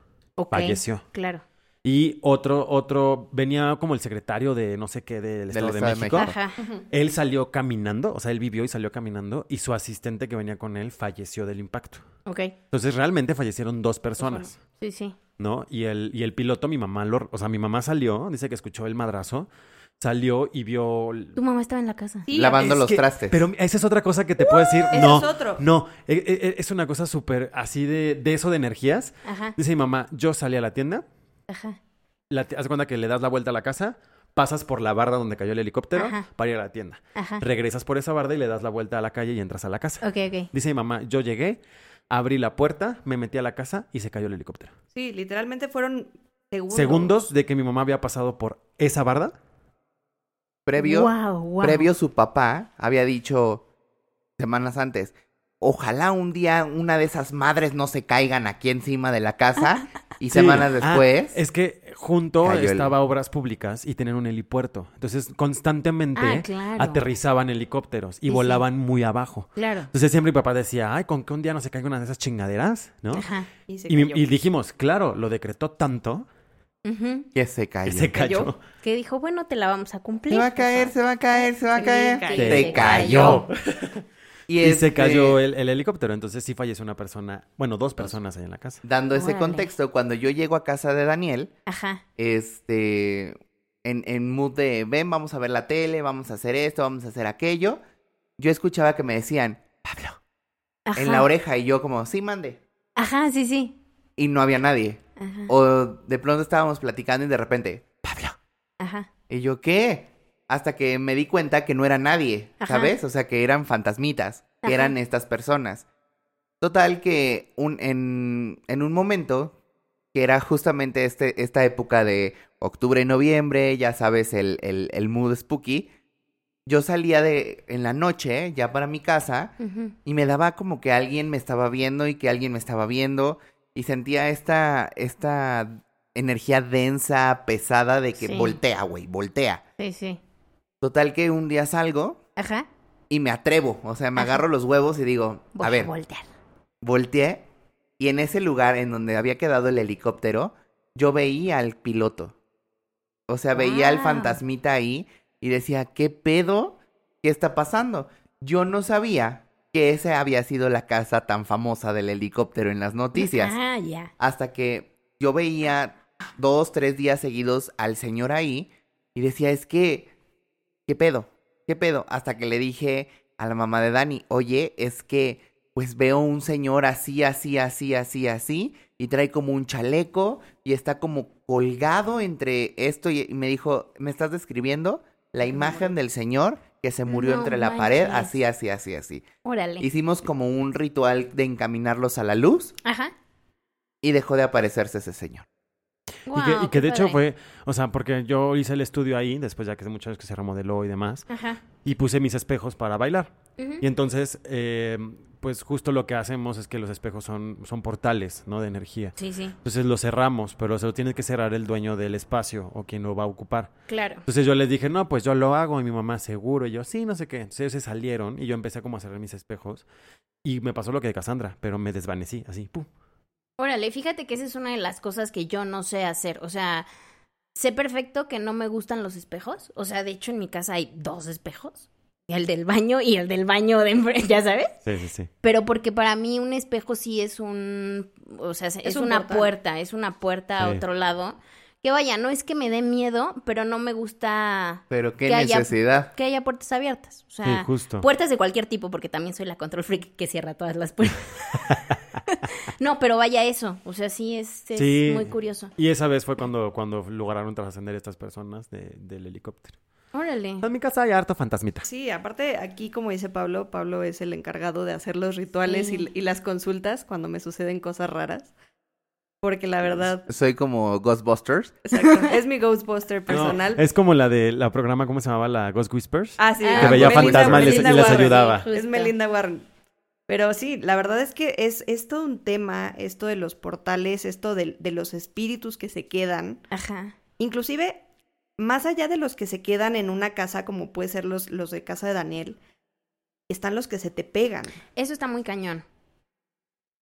Falleció. Claro. Y otro, otro, venía como el secretario de no sé qué del Estado, de, Estado de México. México. Ajá. Él salió caminando, o sea, él vivió y salió caminando y su asistente que venía con él falleció del impacto. Ok. Entonces realmente fallecieron dos personas, Sí, sí. ¿no? Y el, y el piloto, mi mamá, lo, o sea, mi mamá salió, dice que escuchó el madrazo, salió y vio... Tu mamá estaba en la casa. Sí, Lavando los que- trastes. Pero esa es otra cosa que te puedo decir. ese no, es otro. no, e- e- e- es una cosa súper así de, de eso de energías. Ajá. Dice mi mamá, yo salí a la tienda, Ajá. la, haz cuenta que le das la vuelta a la casa, pasas por la barda donde cayó el helicóptero Ajá. para ir a la tienda. Ajá. Regresas por esa barda y le das la vuelta a la calle y entras a la casa. Ok, ok. Dice mi mamá, yo llegué, abrí la puerta, me metí a la casa y se cayó el helicóptero. Sí, literalmente fueron segundos. Segundos de que mi mamá había pasado por esa barda. Previo, Wow, wow. previo su papá había dicho semanas antes, ojalá un día una de esas madres no se caigan aquí encima de la casa (laughs) y Sí. semanas Ah, después es que junto el- estaba Obras Públicas y tenían un helipuerto. Entonces constantemente Ah, claro. aterrizaban helicópteros y Sí, sí. volaban muy abajo. Claro. Entonces siempre mi papá decía, ay, con que un día no se caiga una de esas chingaderas, ¿no? Ajá. Y se Y, mi- cayó. y dijimos, claro, lo decretó tanto Ujú. que se que cayó. se cayó. cayó. Que dijo, bueno, te la vamos a cumplir. Se va a caer, se va a caer, se va a caer. Se Se cayó. (laughs) Y, este, se cayó el, el helicóptero. Entonces sí falleció una persona, bueno, dos personas ahí en la casa. Dando ese Órale. contexto, cuando yo llego a casa de Daniel, Ajá. este, en, en mood de, ven, vamos a ver la tele, vamos a hacer esto, vamos a hacer aquello, yo escuchaba que me decían, Pablo, Ajá. en la oreja, y yo como, sí, mande. Ajá, sí, sí. Y no había nadie. Ajá. O de pronto estábamos platicando y de repente, Pablo. Ajá. Y yo, ¿qué? Hasta que me di cuenta que no era nadie, Ajá. ¿sabes? O sea, que eran fantasmitas, que Ajá. eran estas personas. Total que un, en, en un momento, que era justamente este, esta época de octubre y noviembre, ya sabes, el, el, el mood spooky, yo salía de en la noche, ya para mi casa, y me daba como que alguien me estaba viendo y que alguien me estaba viendo, y sentía esta, esta energía densa, pesada de que Sí. voltea, güey, voltea. Sí, sí. Total que un día salgo Ajá. y me atrevo, o sea, me Ajá. agarro los huevos y digo, Voy a ver, voltear. volteé y en ese lugar en donde había quedado el helicóptero, yo veía al piloto. O sea, veía al Guau. fantasmita ahí y decía, ¿qué pedo? ¿Qué está pasando? Yo no sabía que esa había sido la casa tan famosa del helicóptero en las noticias. Ah, ya. Hasta que yo veía dos, tres días seguidos al señor ahí y decía, es que, ¿qué pedo? ¿Qué pedo? Hasta que le dije a la mamá de Dani, oye, es que pues veo un señor así, así, así, así, así, y trae como un chaleco y está como colgado entre esto y, y me dijo, ¿me estás describiendo? La imagen del señor que se murió No entre la pared, así, así, así, así. Órale. Hicimos como un ritual de encaminarlos a la luz Ajá. y dejó de aparecerse ese señor. y que, y de hecho fue, o sea, porque yo hice el estudio ahí, después ya que hace muchos años que se remodeló y demás, Ajá. y puse mis espejos para bailar. Y entonces, eh, pues justo lo que hacemos es que los espejos son, son portales, ¿no? De energía. Sí, sí. Entonces los cerramos, pero se lo tiene que cerrar el dueño del espacio o quien lo va a ocupar. Claro. Entonces yo les dije, no, pues yo lo hago. Y mi mamá, seguro. Y yo, sí, no sé qué. Entonces ellos se salieron y yo empecé como a cerrar mis espejos. Y me pasó lo que de Cassandra, pero me desvanecí, así, ¡pum! Órale, fíjate que esa es una de las cosas que yo no sé hacer. O sea, sé perfecto que no me gustan los espejos. O sea, de hecho en mi casa hay dos espejos. El del baño y el del baño de enfrente, (laughs) ya sabes. Sí, sí, sí. Pero porque para mí un espejo sí es un, o sea, es, un una portal. puerta, es una puerta a otro lado. Que vaya, no es que me dé miedo, pero no me gusta Pero qué Que haya- necesidad. que haya puertas abiertas. O sea, Sí, justo. puertas de cualquier tipo, porque también soy la control freak que cierra todas las puertas. (laughs) No, pero vaya eso. O sea, sí es, es Sí. muy curioso. Y esa vez fue cuando, cuando lograron trascender estas personas de- del helicóptero. Órale. En mi casa hay harto fantasmita. Sí, aparte aquí, como dice Pablo, Pablo es el encargado de hacer los rituales Sí. y, y las consultas cuando me suceden cosas raras. Porque la verdad, Soy como Ghostbusters. exacto, (laughs) es mi Ghostbuster No, personal. es como la de la programa, ¿cómo se llamaba? La Ghost Whispers. Ah, sí. Que ah, veía Melinda- fantasmas y les- les ayudaba. Sí, Es. Melinda Warren. Pero sí, la verdad es que es, es todo un tema, esto de los portales, esto de, de los espíritus que se quedan. Ajá. Inclusive, más allá de los que se quedan en una casa, como puede ser los, los de casa de Daniel, están los que se te pegan. Eso está muy cañón.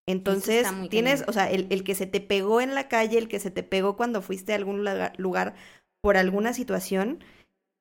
Entonces, muy tienes, cañón. o sea, el, el que se te pegó en la calle, el que se te pegó cuando fuiste a algún lugar, lugar por alguna situación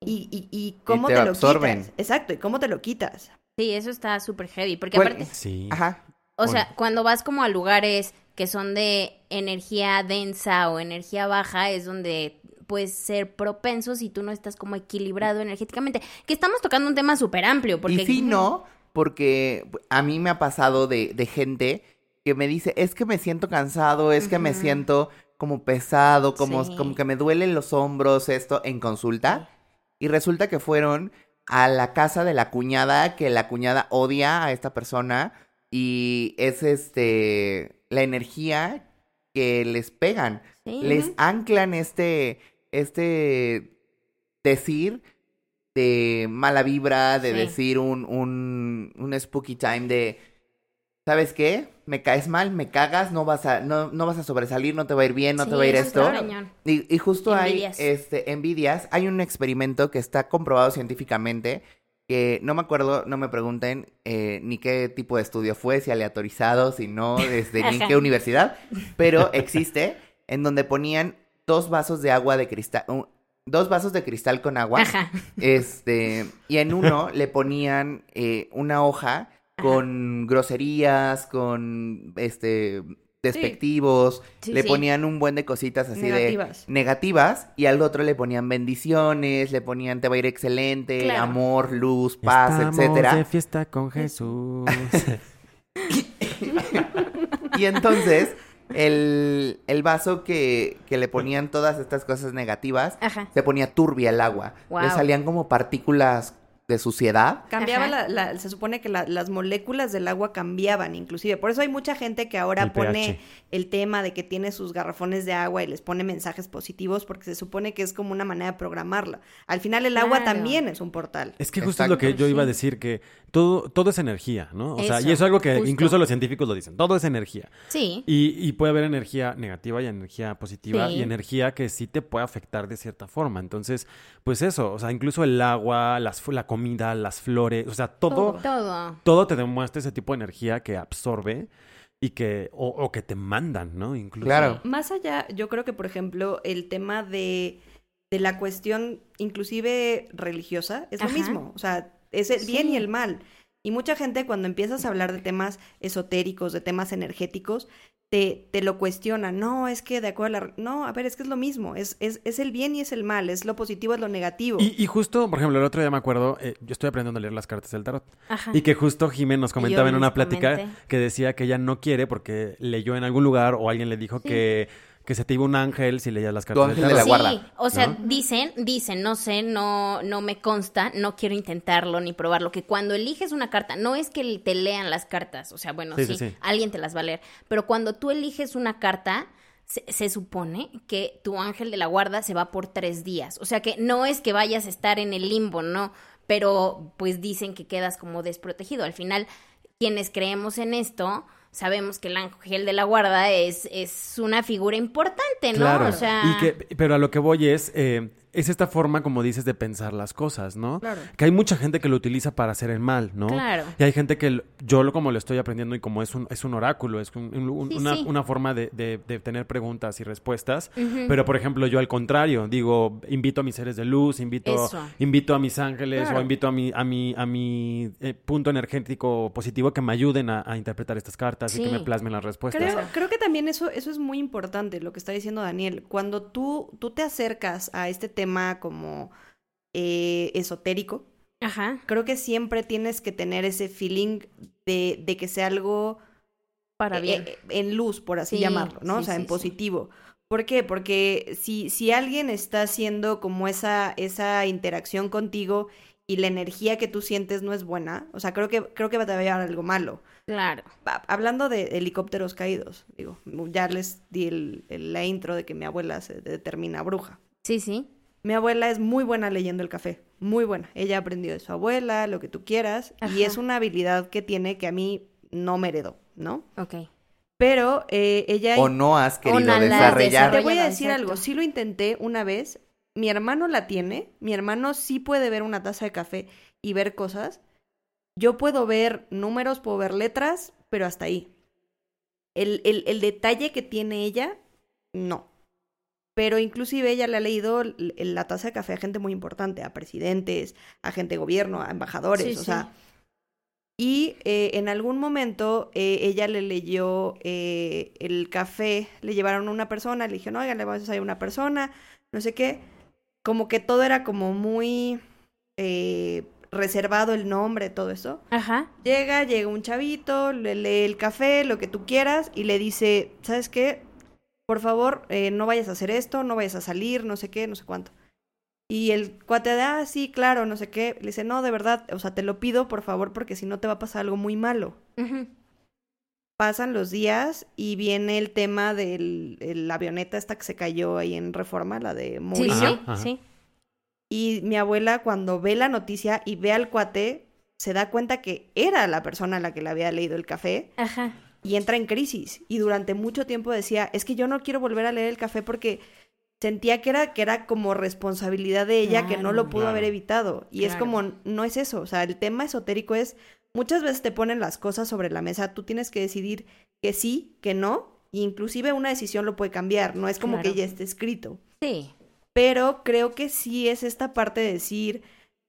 y, y, y cómo te te, lo absorben. quitas. Exacto, y cómo te lo quitas. Sí, eso está súper heavy. Porque Bueno, aparte, Sí. Ajá. o bueno. sea, cuando vas como a lugares que son de energía densa o energía baja, es donde puedes ser propenso si tú no estás como equilibrado energéticamente. Que estamos tocando un tema súper amplio. Porque... Y sí, no, porque a mí me ha pasado de, de gente que me dice, es que me siento cansado, es que me siento como pesado, como, Sí. como que me duelen los hombros, esto, en consulta. Y resulta que fueron a la casa de la cuñada, que la cuñada odia a esta persona y es este la energía que les pegan. Sí. Les anclan este, este decir de mala vibra, de Sí. decir un, un, un spooky time de, ¿sabes qué? Me caes mal, me cagas, no vas a, no, no vas a sobresalir, no te va a ir bien, no Sí, te va a ir esto. Y, y justo Envidias. hay este, envidias. Hay un experimento que está comprobado científicamente que no me acuerdo, no me pregunten eh, ni qué tipo de estudio fue, si aleatorizado, si no, (laughs) desde ni en qué universidad, pero existe en donde ponían dos vasos de agua de cristal, un- dos vasos de cristal con agua, Ajá. (laughs) este, y en uno (laughs) le ponían eh, una hoja con groserías, con este despectivos, Sí, le sí. ponían un buen de cositas así Negativas. de negativas y al otro le ponían bendiciones, le ponían te va a ir excelente, Claro. amor, luz, paz, Estamos etcétera. de fiesta con Jesús. (laughs) Y entonces el, el vaso que, que le ponían todas estas cosas negativas Ajá. se ponía turbia el agua. Le salían como partículas de suciedad. Cambiaba la, la- se supone que la- las moléculas del agua cambiaban inclusive. Por eso hay mucha gente que ahora El pone pH. el tema de que tiene sus garrafones de agua y les pone mensajes positivos porque se supone que es como una manera de programarla. Al final el agua también es un portal. Es que justo es lo que yo iba a decir, que todo, todo es energía, ¿no? O sea, y Eso, es algo que justo. incluso los científicos lo dicen, todo es energía. Sí. Y, y puede haber energía negativa y energía positiva Sí. y energía que sí te puede afectar de cierta forma. Entonces, pues eso, o sea, incluso el agua, las, la comida, las flores, o sea, todo, Todo. todo te demuestra ese tipo de energía que absorbe y que, o, o que te mandan, ¿no? Incluso. Claro. Más allá, yo creo que, por ejemplo, el tema de, de la cuestión inclusive religiosa es lo mismo. O sea, es el bien y el mal. Y mucha gente cuando empiezas a hablar de temas esotéricos, de temas energéticos, te, te lo cuestiona. No, es que de acuerdo a la... No, a ver, es que es lo mismo. Es, es, es el bien y es el mal. Es lo positivo, es lo negativo. Y, y justo, por ejemplo, el otro día me acuerdo, eh, yo estoy aprendiendo a leer las cartas del tarot. Ajá. Y que justo Jimé nos comentaba en una plática que decía que ella no quiere porque leyó en algún lugar o alguien le dijo Sí. que, que se te iba un ángel si leías las cartas ángel de la guarda, Sí, o sea, ¿no? dicen, dicen, no sé, no, no me consta, no quiero intentarlo ni probarlo, que cuando eliges una carta, no es que te lean las cartas, o sea, bueno, Sí, sí, sí, sí. alguien te las va a leer, pero cuando tú eliges una carta, se, se supone que tu ángel de la guarda se va por tres días, o sea que no es que vayas a estar en el limbo, no, pero pues dicen que quedas como desprotegido. Al final, quienes creemos en esto, sabemos que el ángel de la guarda es, es una figura importante, ¿no? Claro. O sea, Y que, pero a lo que voy es, eh, es esta forma, como dices, de pensar las cosas, ¿no? Claro. Que hay mucha gente que lo utiliza para hacer el mal, ¿no? Claro. Y hay gente que yo lo como lo estoy aprendiendo y como es un, es un oráculo, es un- un- un- Sí, una, sí. una forma de, de- de tener preguntas y respuestas. Pero, por ejemplo, yo al contrario, digo, invito a mis seres de luz, invito, Eso. invito a mis ángeles Claro. o invito a mi, a mi, a mi eh, punto energético positivo que me ayuden a, a interpretar estas cartas y que me plasmen las respuestas. Creo, creo que también eso, eso es muy importante, lo que está diciendo Daniel. Cuando tú, tú te acercas a este tema como eh, esotérico, Ajá. creo que siempre tienes que tener ese feeling de, de que sea algo Para eh, bien. eh, en luz, por así Sí, llamarlo, ¿no? sí, o sea, sí, en positivo. ¿Por qué? Porque si, si alguien está haciendo como esa, esa interacción contigo y la energía que tú sientes no es buena, o sea, creo que, creo que va a llevar algo malo. Claro. Hablando de helicópteros caídos, digo, ya les di el- el- la intro de que mi abuela se determina bruja. Sí, sí. Mi abuela es muy buena leyendo el café, muy buena. Ella aprendió de su abuela, lo que tú quieras, y es una habilidad que tiene que a mí no me heredó, ¿no? Ok. Pero eh, ella... O no has querido Te desarrollar. desarrolla- voy a decir exacto. algo, sí lo intenté una vez, mi hermano la tiene, mi hermano sí puede ver una taza de café y ver cosas. Yo puedo ver números, puedo ver letras, pero hasta ahí. El, el, el detalle que tiene ella, no. Pero inclusive ella le ha leído la taza de café a gente muy importante, a presidentes, a gente de gobierno, a embajadores, Sí, o sí. sea. Y eh, en algún momento eh, ella le leyó eh, el café, le llevaron a una persona, le dijeron, oigan, le vamos a a una persona, no sé qué. Como que todo era como muy eh, reservado el nombre, todo eso. Ajá. Llega, llega un chavito, le lee el café, lo que tú quieras, y le dice, ¿sabes qué? Por favor, eh, no vayas a hacer esto, no vayas a salir, no sé qué, no sé cuánto. Y el cuate de, ah, sí, claro, no sé qué, le dice, no, de verdad, o sea, te lo pido, por favor, porque si no te va a pasar algo muy malo. Pasan los días y viene el tema de la avioneta esta que se cayó ahí en Reforma, la de Sí, Murillo. sí, Ajá, ajá. sí. Y mi abuela cuando ve la noticia y ve al cuate, se da cuenta que era la persona a la que le había leído el café Ajá. Y entra en crisis. Y durante mucho tiempo decía, es que yo no quiero volver a leer el café porque sentía que era, que era como responsabilidad de ella que no lo pudo Claro. haber evitado. Y es como, no es eso. O sea, el tema esotérico es, muchas veces te ponen las cosas sobre la mesa, tú tienes que decidir que sí, que no. e inclusive una decisión lo puede cambiar, no es como que ya esté escrito Sí. pero creo que sí es esta parte de decir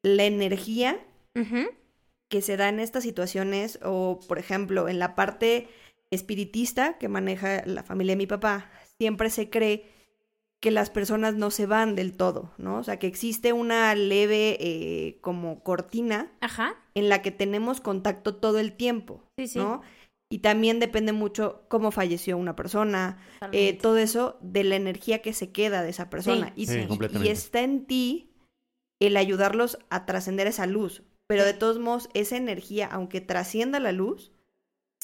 la energía que se da en estas situaciones o, por ejemplo, en la parte espiritista que maneja la familia de mi papá, siempre se cree que las personas no se van del todo, ¿no? O sea, que existe una leve eh, como cortina Ajá. en la que tenemos contacto todo el tiempo, Sí, sí. ¿no? Y también depende mucho cómo falleció una persona, eh, todo eso de la energía que se queda de esa persona. Sí, y, sí, y- completamente. y está en ti el ayudarlos a trascender esa luz. Pero de todos modos, esa energía, aunque trascienda la luz,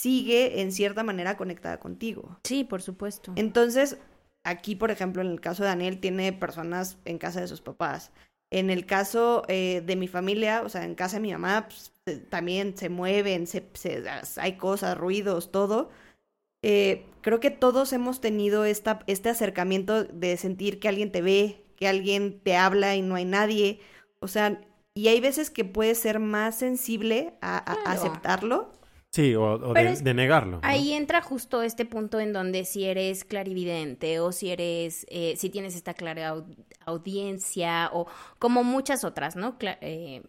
sigue en cierta manera conectada contigo. Sí, por supuesto. Entonces, aquí, por ejemplo, en el caso de Daniel, tiene personas en casa de sus papás. En el caso eh, de mi familia, o sea, en casa de mi mamá, pues, eh, también se mueven, se, se- hay cosas, ruidos, todo. Eh, creo que todos hemos tenido esta, este acercamiento de sentir que alguien te ve, que alguien te habla y no hay nadie. O sea, y hay veces que puedes ser más sensible a, a- a Claro. aceptarlo. Sí, o, de, es- de negarlo. ¿no? Ahí entra justo este punto en donde si eres clarividente o si eres, eh, si tienes esta clara au- audiencia o como muchas otras, ¿no? Cla- eh,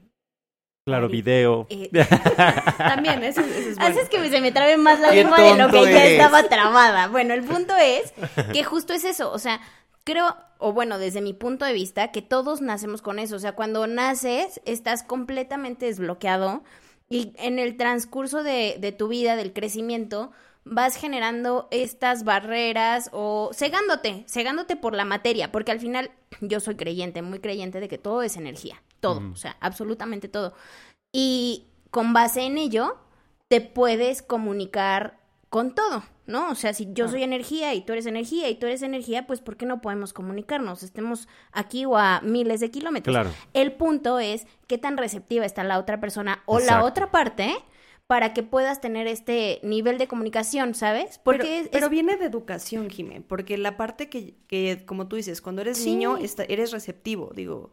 Claro, video. eh, (laughs) También, ese, ese es bueno. Haces que se me trabe más la lengua de lo que ya estaba trabada. Bueno, el punto es (laughs) que justo es eso. O sea, creo, o bueno, desde mi punto de vista, que todos nacemos con eso. O sea, cuando naces, estás completamente desbloqueado y en el transcurso de, de tu vida, del crecimiento, vas generando estas barreras o cegándote, cegándote por la materia, porque al final yo soy creyente, muy creyente de que todo es energía, todo, Ujú. o sea, absolutamente todo. Y con base en ello, te puedes comunicar con todo, ¿no? O sea, si yo soy energía y tú eres energía y tú eres energía, pues ¿por qué no podemos comunicarnos? Estemos aquí o a miles de kilómetros. Claro. El punto es qué tan receptiva está la otra persona o la otra parte para que puedas tener este nivel de comunicación, ¿sabes? Porque pero, es- pero es- viene de educación, Jimé, porque la parte que, que como tú dices, cuando eres Sí. niño esta- eres receptivo, digo.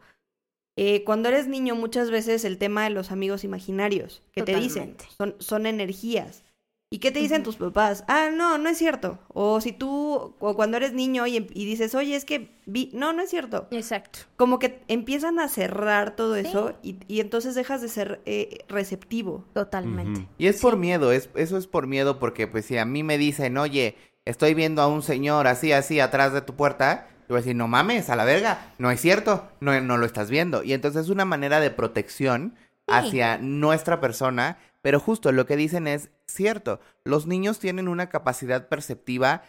eh, cuando eres niño muchas veces el tema de los amigos imaginarios, que te dicen, son, son energías. ¿Y qué te dicen tus papás? Ah, no, no es cierto. O si tú, o cuando eres niño y, y dices, oye, es que vi, no, no es cierto. Exacto. Como que empiezan a cerrar todo eso y, y entonces dejas de ser eh, receptivo. Totalmente. Y es por miedo, es, eso es por miedo porque pues si a mí me dicen, oye, estoy viendo a un señor así, así, atrás de tu puerta, yo voy a decir, no mames, a la verga, no es cierto, no, no lo estás viendo. Y entonces es una manera de protección Sí. hacia nuestra persona Pero justo lo que dicen es cierto, los niños tienen una capacidad perceptiva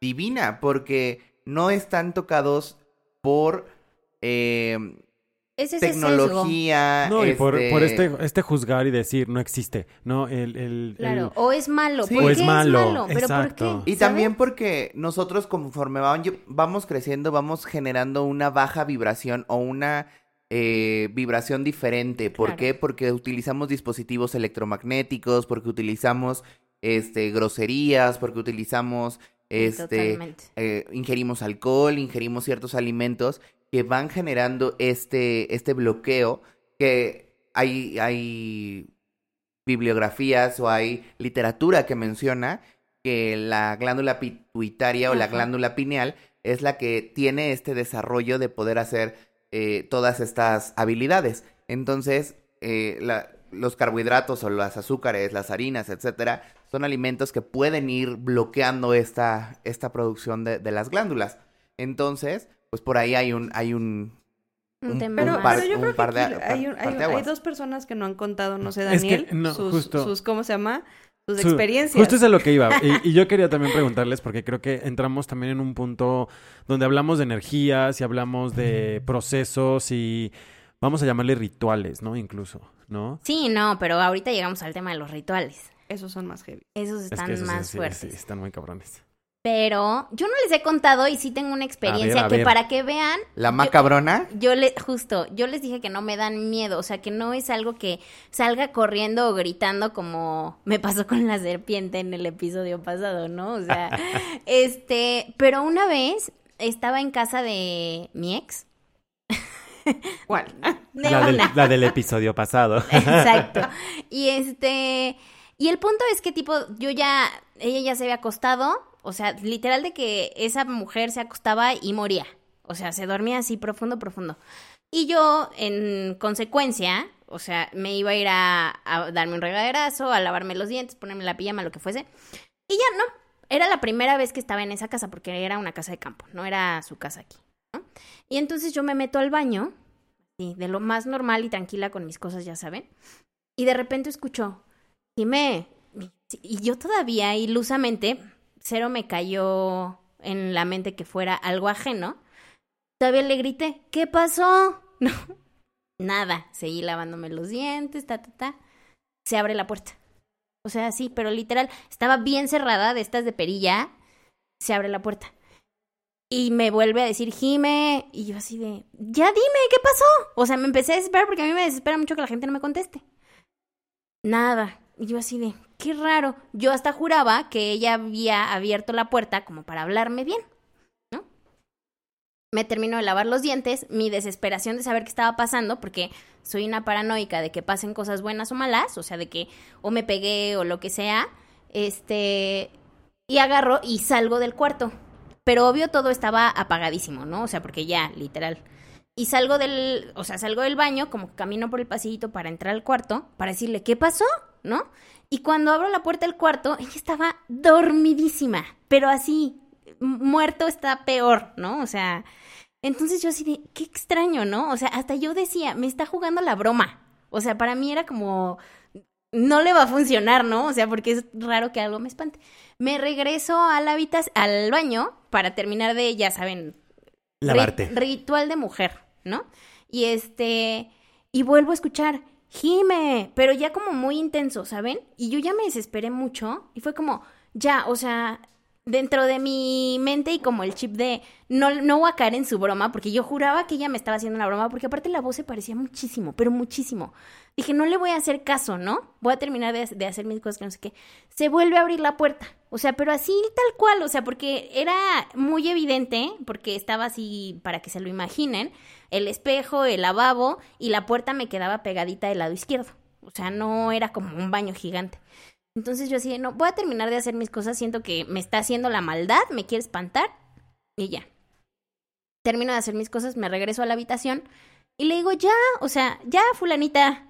divina porque no están tocados por eh, Es ese tecnología. No, y por, por este- este, este juzgar y decir, no existe, ¿no? El, el, Claro, el- o es malo. Sí. ¿Por O qué es malo, ¿Pero por qué? Y ¿Sabes? también porque nosotros conforme va- vamos creciendo, vamos generando una baja vibración o una eh, vibración diferente. ¿Por Claro. qué? Porque utilizamos dispositivos electromagnéticos, porque utilizamos este groserías, porque utilizamos este eh, ingerimos alcohol, ingerimos ciertos alimentos que van generando este, este bloqueo que hay, hay bibliografías o hay literatura que menciona que la glándula pituitaria o la glándula pineal es la que tiene este desarrollo de poder hacer eh, todas estas habilidades. Entonces, eh, la- los carbohidratos o las azúcares, las harinas, etcétera, son alimentos que pueden ir bloqueando esta, esta producción de, de las glándulas. Entonces, pues por ahí hay un, hay un, Un Pero, un par- pero yo un creo que de- hay, un- hay- dos personas que no han contado, no sé, Es que, Daniel, no, sus, justo. sus, ¿cómo se llama? Sus Su- experiencias. Justo es a lo que iba. Y, (laughs) y yo quería también preguntarles, porque creo que entramos también en un punto donde hablamos de energías y hablamos de procesos y vamos a llamarle rituales, ¿no? Incluso, ¿no? Sí, no, pero ahorita llegamos al tema de los rituales. Esos son más heavy. Esos Es están que esos más sí, fuertes. sí, están muy cabrones. Pero yo no les he contado y sí tengo una experiencia a que ver. para que vean, la yo- macabrona. yo le justo, yo les dije que no me dan miedo, o sea, que no es algo que salga corriendo o gritando como me pasó con la serpiente en el episodio pasado, ¿no? O sea, (laughs) este, pero una vez estaba en casa de mi ex. (laughs) ¿Cuál? De La del, la del episodio pasado. (laughs) Exacto. Y este, y el punto es que tipo, yo ya, ella ya se había acostado, o sea, literal de que esa mujer se acostaba y moría. O sea, se dormía así profundo, profundo. Y yo, en consecuencia, o sea, me iba a ir a, darme un regaderazo, a lavarme los dientes, ponerme la pijama, lo que fuese. Y ya no. Era la primera vez que estaba en esa casa, porque era una casa de campo, no era su casa aquí. ¿no? Y entonces yo me meto al baño, sí, de lo más normal y tranquila con mis cosas, ya saben. Y de repente escucho, Jimé. Y yo todavía, ilusamente, cero me cayó en la mente que fuera algo ajeno. Todavía le grité, ¿qué pasó? (laughs) No, nada. Seguí lavándome los dientes, ta, ta, ta. Se abre la puerta. O sea, sí, pero literal, estaba bien cerrada de estas de perilla. Se abre la puerta. Y me vuelve a decir, Jime. Y yo así de, ya dime, ¿qué pasó? O sea, me empecé a desesperar porque a mí me desespera mucho que la gente no me conteste. Nada. Y yo así de, qué raro. Yo hasta juraba que ella había abierto la puerta como para hablarme bien, ¿no? Me termino de lavar los dientes, mi desesperación de saber qué estaba pasando, porque soy una paranoica de que pasen cosas buenas o malas, o sea, de que o me pegué o lo que sea, este, y agarro y salgo del cuarto. Pero obvio todo estaba apagadísimo, ¿no? O sea, porque ya, literal. Y salgo del, o sea, salgo del baño, como que camino por el pasillito para entrar al cuarto, para decirle, ¿qué pasó? ¿No? Y cuando abro la puerta del cuarto, ella estaba dormidísima, pero así, muerto está peor, ¿no? O sea, entonces yo así de, qué extraño, ¿no? O sea, hasta yo decía, me está jugando la broma. O sea, para mí era como, no le va a funcionar, ¿no? O sea, porque es raro que algo me espante. Me regreso a la al baño para terminar de, ya saben, ri- Lavarte. ritual de mujer, ¿no? Y este, y vuelvo a escuchar, Jime, pero ya como muy intenso, ¿saben? Y yo ya me desesperé mucho y fue como, ya, o sea, dentro de mi mente y como el chip de no, no voy a caer en su broma, porque yo juraba que ella me estaba haciendo una broma, porque aparte la voz se parecía muchísimo, pero muchísimo. Dije, no le voy a hacer caso, ¿no? Voy a terminar de, de hacer mis cosas que no sé qué. Se vuelve a abrir la puerta. O sea, pero así tal cual, o sea, porque era muy evidente, porque estaba así, para que se lo imaginen, el espejo, el lavabo y la puerta me quedaba pegadita del lado izquierdo. O sea, no era como un baño gigante. Entonces yo así, no, voy a terminar de hacer mis cosas, siento que me está haciendo la maldad, me quiere espantar y ya. Termino de hacer mis cosas, me regreso a la habitación y le digo, ya, o sea, ya, fulanita,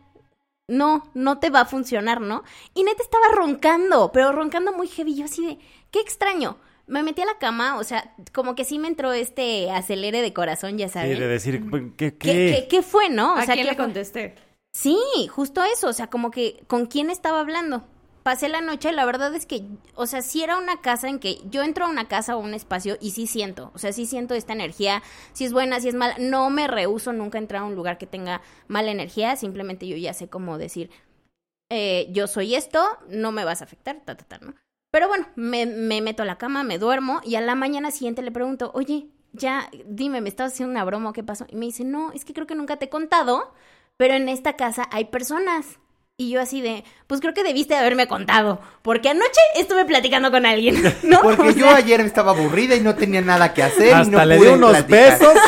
no, no te va a funcionar, ¿no? Y neta estaba roncando, pero roncando muy heavy, yo así de, qué extraño. Me metí a la cama, o sea, como que sí me entró este acelere de corazón, ya Sí, saben. de decir, ¿qué? ¿Qué, qué, qué fue, no? O ¿A sea, quién ¿qué le contesté? Sí, justo eso, o sea, como que con quién estaba hablando. Pasé la noche, la verdad es que, o sea, si era una casa en que yo entro a una casa o un espacio y sí siento, o sea, sí siento esta energía, si es buena, si es mala, no me rehuso nunca a entrar a un lugar que tenga mala energía, simplemente yo ya sé cómo decir, eh, yo soy esto, no me vas a afectar, ta, ta, ta, ¿no? Pero bueno, me, me meto a la cama, me duermo y a la mañana siguiente le pregunto, oye, ya, dime, ¿me estás haciendo una broma o qué pasó? Y me dice, no, es que creo que nunca te he contado, pero en esta casa hay personas. Y yo así de, pues creo que debiste haberme contado, porque anoche estuve platicando con alguien, (laughs) ¿no? Porque O yo ayer estaba aburrida y no tenía nada que hacer y Hasta no le pude di unos platicar. besos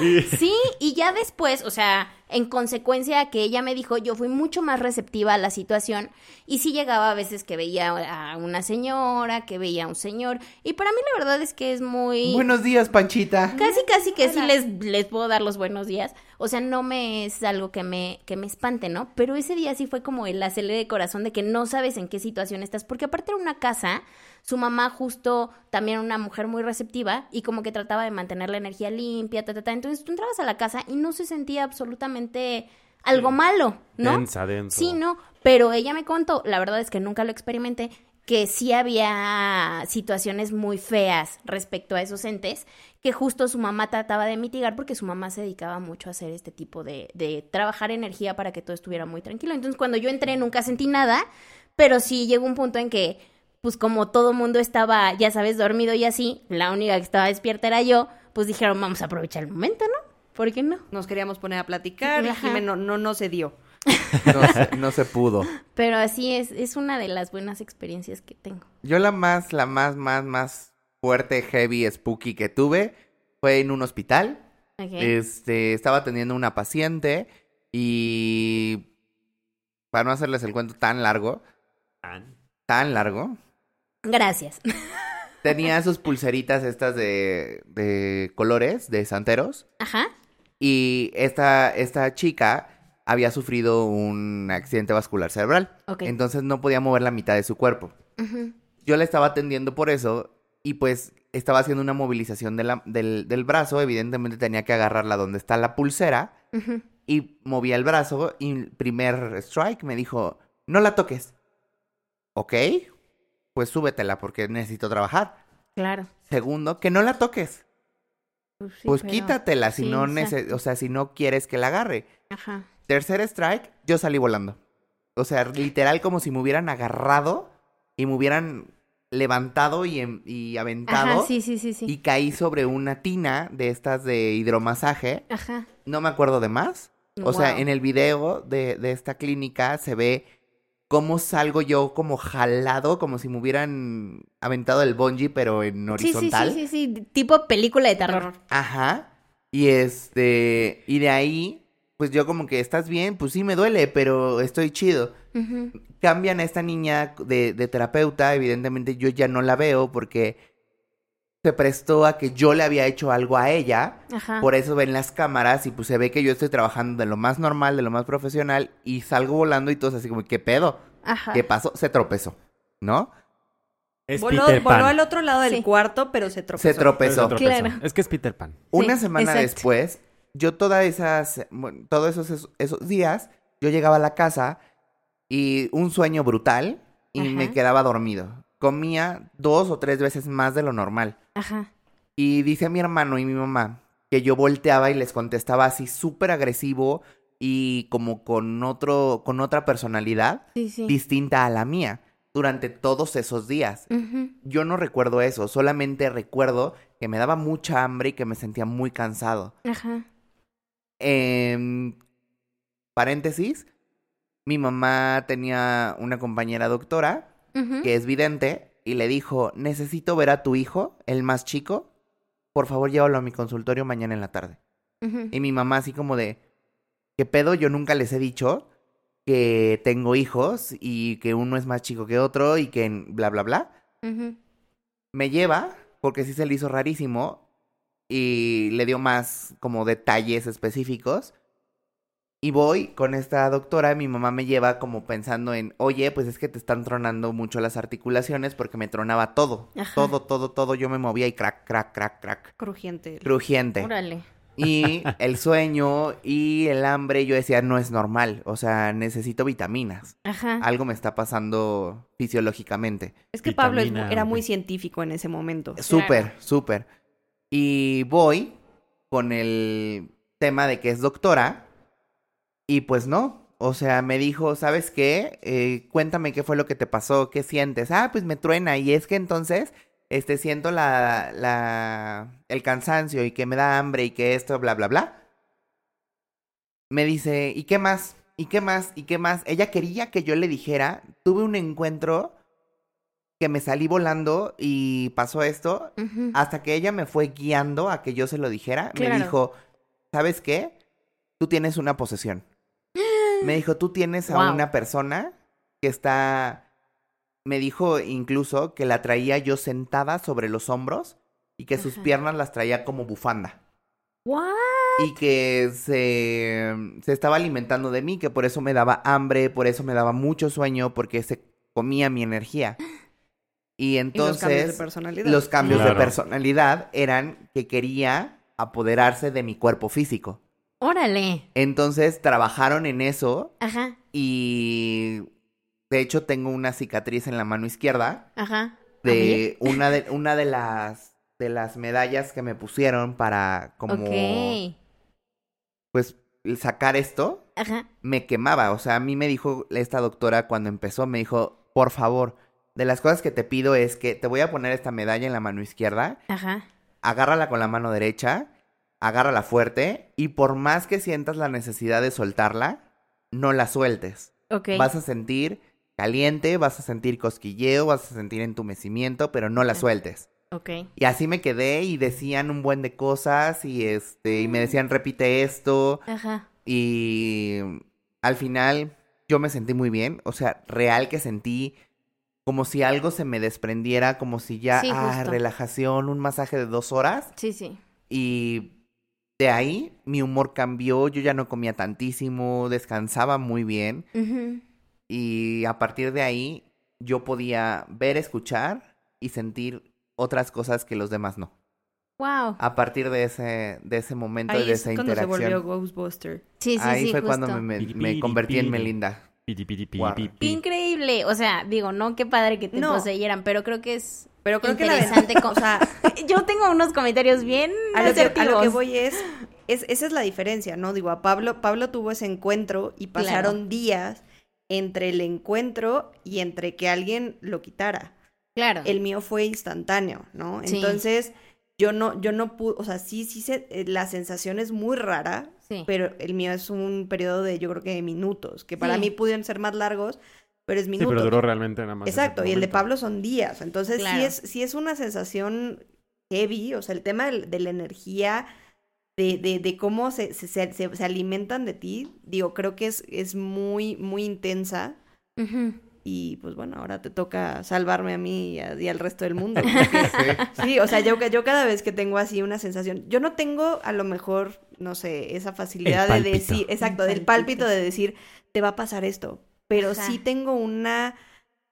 y... y- Sí, y ya después, o sea, en consecuencia que ella me dijo, yo fui mucho más receptiva a la situación y sí llegaba a veces que veía a una señora, que veía a un señor, y para mí la verdad es que es muy... Buenos días, Panchita. Casi, casi que sí les, les puedo dar los buenos días. O sea, no me es algo que me, que me espante, ¿no? Pero ese día sí fue como el acelere de corazón de que no sabes en qué situación estás. Porque aparte era una casa, su mamá justo también una mujer muy receptiva y como que trataba de mantener la energía limpia, ta, ta, ta. Entonces tú entrabas a la casa y no se sentía absolutamente algo malo, ¿no? Densa, denso. Sí, no, pero ella me contó, la verdad es que nunca lo experimenté, que sí había situaciones muy feas respecto a esos entes que justo su mamá trataba de mitigar porque su mamá se dedicaba mucho a hacer este tipo de, de trabajar energía para que todo estuviera muy tranquilo. Entonces cuando yo entré nunca sentí nada, pero sí llegó un punto en que, pues como todo mundo estaba, ya sabes, dormido y así, la única que estaba despierta era yo, pues dijeron, vamos a aprovechar el momento, ¿no? ¿Por qué no? Nos queríamos poner a platicar y Ajá. No, no, no se dio. No se, no se pudo. (laughs) Pero así es, es una de las buenas experiencias que tengo. Yo la más, la más, más, más fuerte, heavy, spooky que tuve fue en un hospital. Este, estaba atendiendo a una paciente y para no hacerles el cuento tan largo, tan largo, Gracias. (laughs) tenía sus pulseritas estas de, de colores, de santeros, Ajá. y esta, esta chica había sufrido un accidente vascular cerebral, Ok. entonces no podía mover la mitad de su cuerpo. Ujú. Yo la estaba atendiendo por eso y pues estaba haciendo una movilización de la- del, del brazo, evidentemente tenía que agarrarla donde está la pulsera Ujú. y movía el brazo y el primer strike me dijo, no la toques. Ok, pues súbetela porque necesito trabajar. Claro. Segundo, que no la toques. Pues, sí, pues pero- quítatela si sí, no exacto. nece- o sea, si no quieres que la agarre. Ajá. Tercer strike, yo salí volando. O sea, literal como si me hubieran agarrado y me hubieran levantado y, em- y aventado. Ajá, sí, sí, sí, sí. Y caí sobre una tina de estas de hidromasaje. Ajá. No me acuerdo de más. O sea, en el video de, de esta clínica se ve cómo salgo yo como jalado, como si me hubieran aventado el bungee, pero en Sí, sí, horizontal. sí, sí, sí, tipo película de terror. Ajá. Y este, y de ahí, pues yo como que, ¿estás bien? Pues sí me duele, pero estoy chido. Cambian a esta niña de, de terapeuta, evidentemente yo ya no la veo porque se prestó a que yo le había hecho algo a ella. Ajá. Por eso ven las cámaras y pues se ve que yo estoy trabajando de lo más normal, de lo más profesional y salgo volando y todos así como, ¿qué pedo? Ajá. ¿Qué pasó? Se tropezó, ¿no? Es Voló, Peter Pan. voló al otro lado del Sí. cuarto, pero se tropezó. Se tropezó. Claro. Es que es Peter Pan. Una Sí, semana exacto. después, yo todas esas, bueno, todos esos, esos, esos días, yo llegaba a la casa y un sueño brutal y Ajá. me quedaba dormido. Comía dos o tres veces más de lo normal. Ajá. Y dice mi hermano y mi mamá que yo volteaba y les contestaba así súper agresivo y como con otro, con otra personalidad Sí, sí. distinta a la mía durante todos esos días. Yo no recuerdo eso, solamente recuerdo que me daba mucha hambre y que me sentía muy cansado. Ajá. Em, paréntesis, mi mamá tenía una compañera doctora que es vidente y le dijo, necesito ver a tu hijo, el más chico, por favor llévalo a mi consultorio mañana en la tarde. Y mi mamá así como de, ¿qué pedo? Yo nunca les he dicho que tengo hijos y que uno es más chico que otro y que en- bla, bla, bla. Me lleva, porque sí se le hizo rarísimo, y le dio más como detalles específicos. Y voy con esta doctora, mi mamá me lleva como pensando en, oye, pues es que te están tronando mucho las articulaciones porque me tronaba todo. Ajá. Todo, todo, todo, yo me movía y crack, crack, crack, crack. Crujiente. Crujiente. Órale. Y (laughs) el sueño y el hambre, yo decía, no es normal. O sea, necesito vitaminas. Ajá. Algo me está pasando fisiológicamente. Es que Pablo era muy científico en ese momento. Súper, súper. Y voy con el tema de que es doctora. Y pues no. O sea, me dijo, ¿sabes qué? Eh, cuéntame qué fue lo que te pasó, qué sientes. Ah, pues me truena. Y es que entonces, este, siento la, la, el cansancio y que me da hambre y que esto, bla, bla, bla. Me dice, ¿y qué más? ¿Y qué más? ¿Y qué más? Ella quería que yo le dijera, tuve un encuentro que me salí volando y pasó esto, hasta que ella me fue guiando a que yo se lo dijera, Claro. me dijo, ¿sabes qué? Tú tienes una posesión. Me dijo, tú tienes a Wow. una persona que está... Me dijo incluso que la traía yo sentada sobre los hombros y que sus Ajá. piernas las traía como bufanda. What? Y que se, se estaba alimentando de mí, que por eso me daba hambre, por eso me daba mucho sueño, porque se comía mi energía. Y Y los cambios de entonces personalidad. los cambios de personalidad eran que quería apoderarse de mi cuerpo físico. Órale. Entonces trabajaron en eso Ajá. y de hecho tengo una cicatriz en la mano izquierda Ajá. de (laughs) una de una de las de las medallas que me pusieron para como pues sacar esto Ajá. me quemaba. O sea, a mí me dijo esta doctora cuando empezó, me dijo, por favor, de las cosas que te pido es que te voy a poner esta medalla en la mano izquierda, Ajá. agárrala con la mano derecha, agárrala fuerte y por más que sientas la necesidad de soltarla, no la sueltes. Vas a sentir caliente, vas a sentir cosquilleo, vas a sentir entumecimiento, pero no la Ok. sueltes. Ok. Y así me quedé y decían un buen de cosas y este y me decían repite esto Ajá. y al final yo me sentí muy bien, o sea, real que sentí como si algo se me desprendiera, como si ya, Sí, ah, relajación, un masaje de dos horas Sí, sí. y de ahí mi humor cambió, yo ya no comía tantísimo, descansaba muy bien y a partir de ahí yo podía ver, escuchar y sentir otras cosas que los demás no. Wow. A partir de ese, de ese momento, Ahí de es esa cuando se volvió interacción. Ghostbuster. Sí, sí, Ahí sí, fue cuando me, me- convertí en. Melinda. Increíble. O sea, digo, no, qué padre que te No. poseyeran, pero creo que es Pero creo que la interesante. verdad, (laughs) co- o sea, (laughs) Yo tengo unos comentarios bien a lo, que, a lo que voy es, es, esa es la diferencia, ¿no? Digo, a Pablo, Pablo tuvo ese encuentro y Claro. pasaron días entre el encuentro y entre que alguien lo quitara. Claro. El mío fue instantáneo, ¿no? Sí. Entonces, yo no, yo no pude, o sea, sí, sí, se, eh, la sensación es muy rara, Sí. pero el mío es un periodo de, yo creo que de minutos, que para Sí. mí pudieron ser más largos, pero es Sí, minutos. pero duró realmente nada más. Exacto, y el de. Pablo son días. Entonces Claro. sí es, sí es una sensación heavy, o sea, el tema de, la energía, de, de, de cómo se, se, se, se- se alimentan de ti, digo, creo que es, es muy, muy intensa. Ujú. Y pues bueno, ahora te toca salvarme a mí y, a- y al resto del mundo. (laughs) sí, o sea, yo, yo cada vez que tengo así una sensación, yo no tengo a lo mejor, no sé, esa facilidad de decir, exacto, del pálpito. pálpito de decir, te va a pasar esto. Pero Ajá. sí tengo una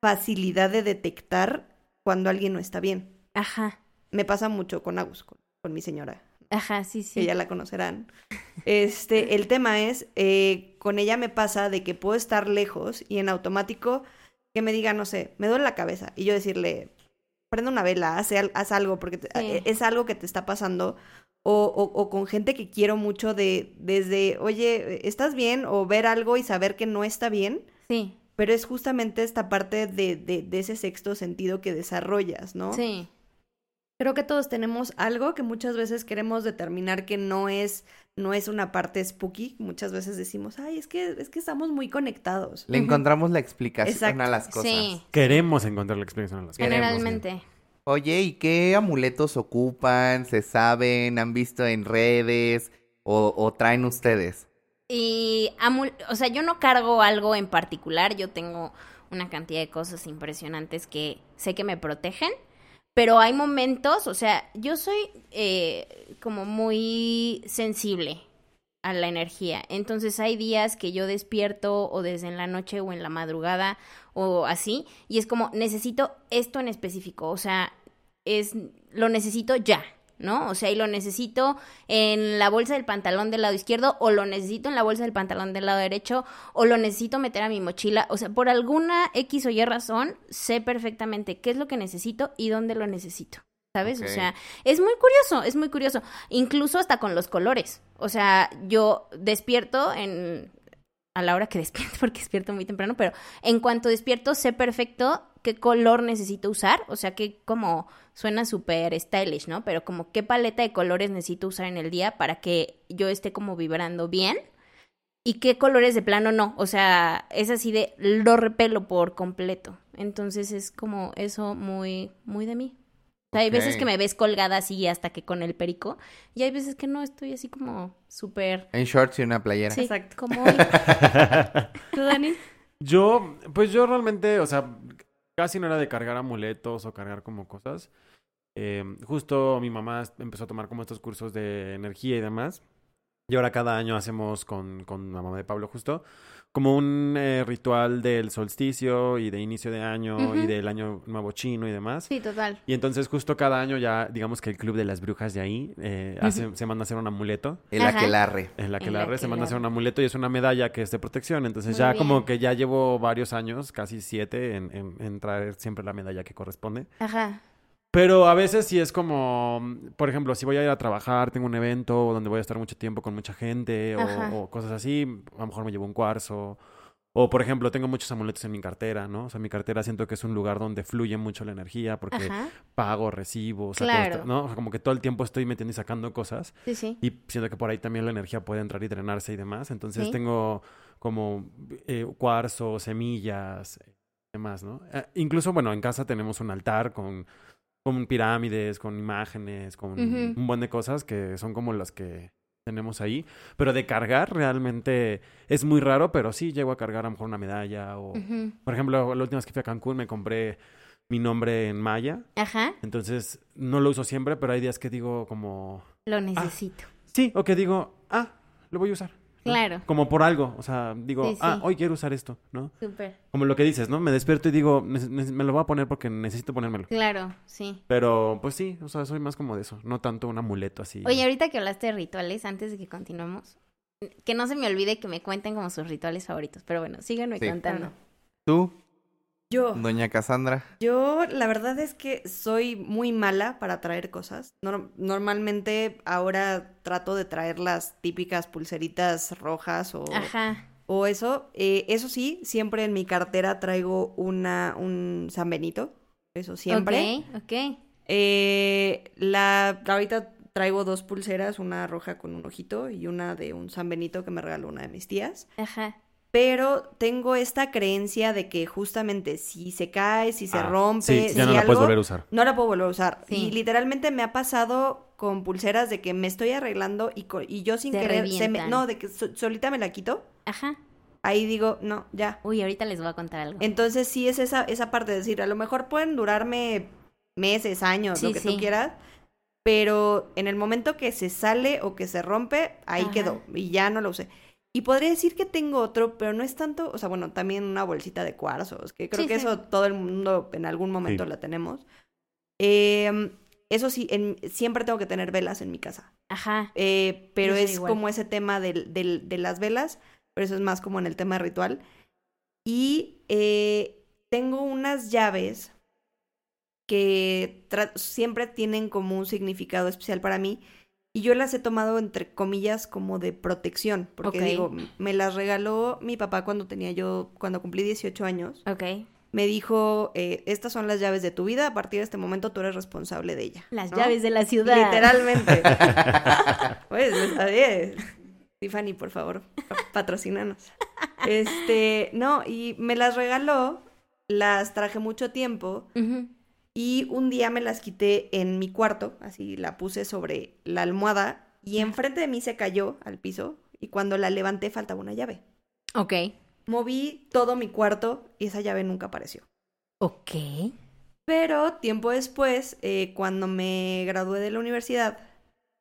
facilidad de detectar cuando alguien no está bien. Ajá. Me pasa mucho con Agus, con, con mi señora, Ajá, sí, que sí. ya la conocerán. Este, el tema es, eh, con ella me pasa de que puedo estar lejos y en automático que me diga, no sé, me duele la cabeza y yo decirle, prende una vela, haz, al- haz algo porque te- Sí. es algo que te está pasando. O, o, o con gente que quiero mucho de, desde, oye, ¿estás bien? O ver algo y saber que no está bien. Sí, Pero es justamente esta parte de, de, de ese sexto sentido que desarrollas, ¿no? sí. Creo que todos tenemos algo que muchas veces queremos determinar que no es, no es una parte spooky. Muchas veces decimos, ay, es que, es que estamos muy conectados. Le encontramos la explicación Exacto. a las cosas. Sí, Queremos encontrar la explicación a las cosas. Queremos, generalmente. Oye, ¿y qué amuletos ocupan? ¿Se saben? ¿Han visto en redes? ¿O, o traen ustedes? Y, amul- o sea, yo no cargo algo en particular, yo tengo una cantidad de cosas impresionantes que sé que me protegen, pero hay momentos, o sea, yo soy eh, como muy sensible a la energía, entonces hay días que yo despierto o desde en la noche o en la madrugada o así, y es como, necesito esto en específico, o sea, es, lo necesito ya. ¿no? O sea, y lo necesito en la bolsa del pantalón del lado izquierdo, o lo necesito en la bolsa del pantalón del lado derecho, o lo necesito meter a mi mochila. O sea, por alguna X o Y razón, sé perfectamente qué es lo que necesito y dónde lo necesito. ¿Sabes? O sea, es muy curioso, es muy curioso. Incluso hasta con los colores. O sea, yo despierto en a la hora que (laughs) despierto, porque despierto muy temprano, pero en cuanto despierto sé perfecto qué color necesito usar, o sea que como suena súper stylish, ¿no? Pero como qué paleta de colores necesito usar en el día para que yo esté como vibrando bien y qué colores de plano no, o sea, es así de lo repelo por completo. Entonces es como eso muy muy de mí. O sea, hay veces que me ves colgada así hasta que con el perico. Y hay veces que no, estoy así como súper... En shorts y una playera. Sí, Exacto. como hoy. (laughs) ¿Tú, Dani? Yo, pues yo realmente, o sea, casi no era de cargar amuletos o cargar como cosas. Eh, justo mi mamá empezó a tomar como estos cursos de energía y demás. Y ahora cada año hacemos con, con la mamá de Pablo justo como un eh, ritual del solsticio y de inicio de año y del año nuevo chino y demás. Sí, total. Y entonces justo cada año ya, digamos que el club de las brujas de ahí eh, se manda a hacer un amuleto. El aquelarre. El aquelarre se manda a hacer un amuleto y es una medalla que es de protección. Entonces ya como que ya llevo varios años, casi siete, en, en, en traer siempre la medalla que corresponde. Ajá. Pero a veces sí es como, por ejemplo, si voy a ir a trabajar, tengo un evento donde voy a estar mucho tiempo con mucha gente o, cosas así, a lo mejor me llevo un cuarzo. O, por ejemplo, tengo muchos amuletos en mi cartera, ¿no? O sea, mi cartera siento que es un lugar donde fluye mucho la energía porque pago, recibo, o sea, ¿no? O sea, como que todo el tiempo estoy metiendo y sacando cosas. Sí, sí. Y siento que por ahí también la energía puede entrar y drenarse y demás. Entonces tengo como eh, cuarzo, semillas, demás, ¿no? Eh, incluso, bueno, en casa tenemos un altar con con pirámides, con imágenes, con un buen de cosas que son como las que tenemos ahí. Pero de cargar realmente es muy raro, pero sí llego a cargar a lo mejor una medalla o... Por ejemplo, la última vez que fui a Cancún me compré mi nombre en maya. Ajá. Entonces no lo uso siempre, pero hay días que digo como... Lo ah, necesito. sí, o que digo, ah, lo voy a usar. Claro. Como por algo, o sea, digo, ah, hoy quiero usar esto, ¿no? Súper. Como lo que dices, ¿no? Me despierto y digo, me lo voy a poner porque necesito ponérmelo. Claro, sí. Pero, pues sí, o sea, soy más como de eso, no tanto un amuleto así. Oye, ahorita que hablaste de rituales, antes de que continuemos, que no se me olvide que me cuenten como sus rituales favoritos, pero bueno, síganme contando. ¿Tú? Yo. Doña Cassandra. Yo, la verdad es que soy muy mala para traer cosas. normalmente ahora trato de traer las típicas pulseritas rojas o, o eso. Eh, eso sí, siempre en mi cartera traigo una, un San Benito. Eso siempre. Ok, ok. Eh, la, ahorita traigo dos pulseras, una roja con un ojito y una de un San Benito que me regaló una de mis tías. Ajá pero tengo esta creencia de que justamente si se cae, si se ah, rompe, ya no la puedes volver a usar. No la puedo volver a usar. Y literalmente me ha pasado con pulseras de que me estoy arreglando y, y yo sin querer, se me, no, de que solita me la quito. Ajá. Ahí digo, no, ya. Uy, ahorita les voy a contar algo. Entonces sí es esa, esa parte de decir, a lo mejor pueden durarme meses, años, lo que tú quieras, pero en el momento que se sale o que se rompe, ahí quedó y ya no lo usé. Y podría decir que tengo otro, pero no es tanto, o sea, bueno, también una bolsita de cuarzos, que creo que eso todo el mundo en algún momento la tenemos. Eh, eso sí, siempre tengo que tener velas en mi casa. Ajá. Eh, pero es como ese tema de, de, las velas, pero eso es más como en el tema ritual. Y eh, tengo unas llaves que siempre tienen como un significado especial para mí y yo las he tomado entre comillas como de protección, porque digo, me las regaló mi papá cuando tenía yo, cuando cumplí 18 años. Ok. Me dijo, eh, estas son las llaves de tu vida, a partir de este momento tú eres responsable de ella. Las llaves de la ciudad. Literalmente. (laughs) pues, ver, Tiffany, por favor, patrocínanos. Este, no, y me las regaló, las traje mucho tiempo. Y un día me las quité en mi cuarto, así la puse sobre la almohada y enfrente de mí se cayó al piso y cuando la levanté faltaba una llave. Ok. Moví todo mi cuarto y esa llave nunca apareció. Ok. Pero tiempo después, eh, cuando me gradué de la universidad,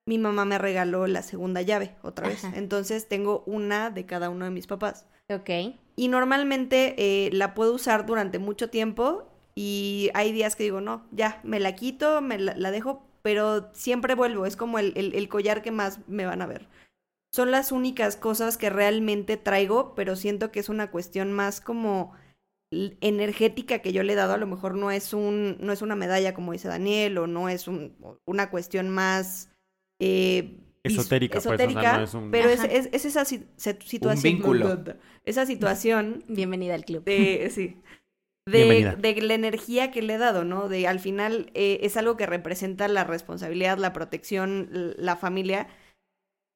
mi mamá me regaló la segunda llave otra vez. Entonces tengo una de cada uno de mis papás. Ok. Y normalmente eh, la puedo usar durante mucho tiempo y hay días que digo, no, ya, me la quito, me la, dejo, pero siempre vuelvo, es como el, el, el collar que más me van a ver. Son las únicas cosas que realmente traigo, pero siento que es una cuestión más como energética que yo le he dado, a lo mejor no es un, no es una medalla como dice Daniel, o no es un, una cuestión más eh, vis- Esotérica, pues, o sea, esotérica, no es un- pero es, es, es esa situación. vínculo. Esa situación Bienvenida al club. de, (laughs) sí, de, la energía que le he dado, ¿no? De al final eh, es algo que representa la responsabilidad, la protección, la familia.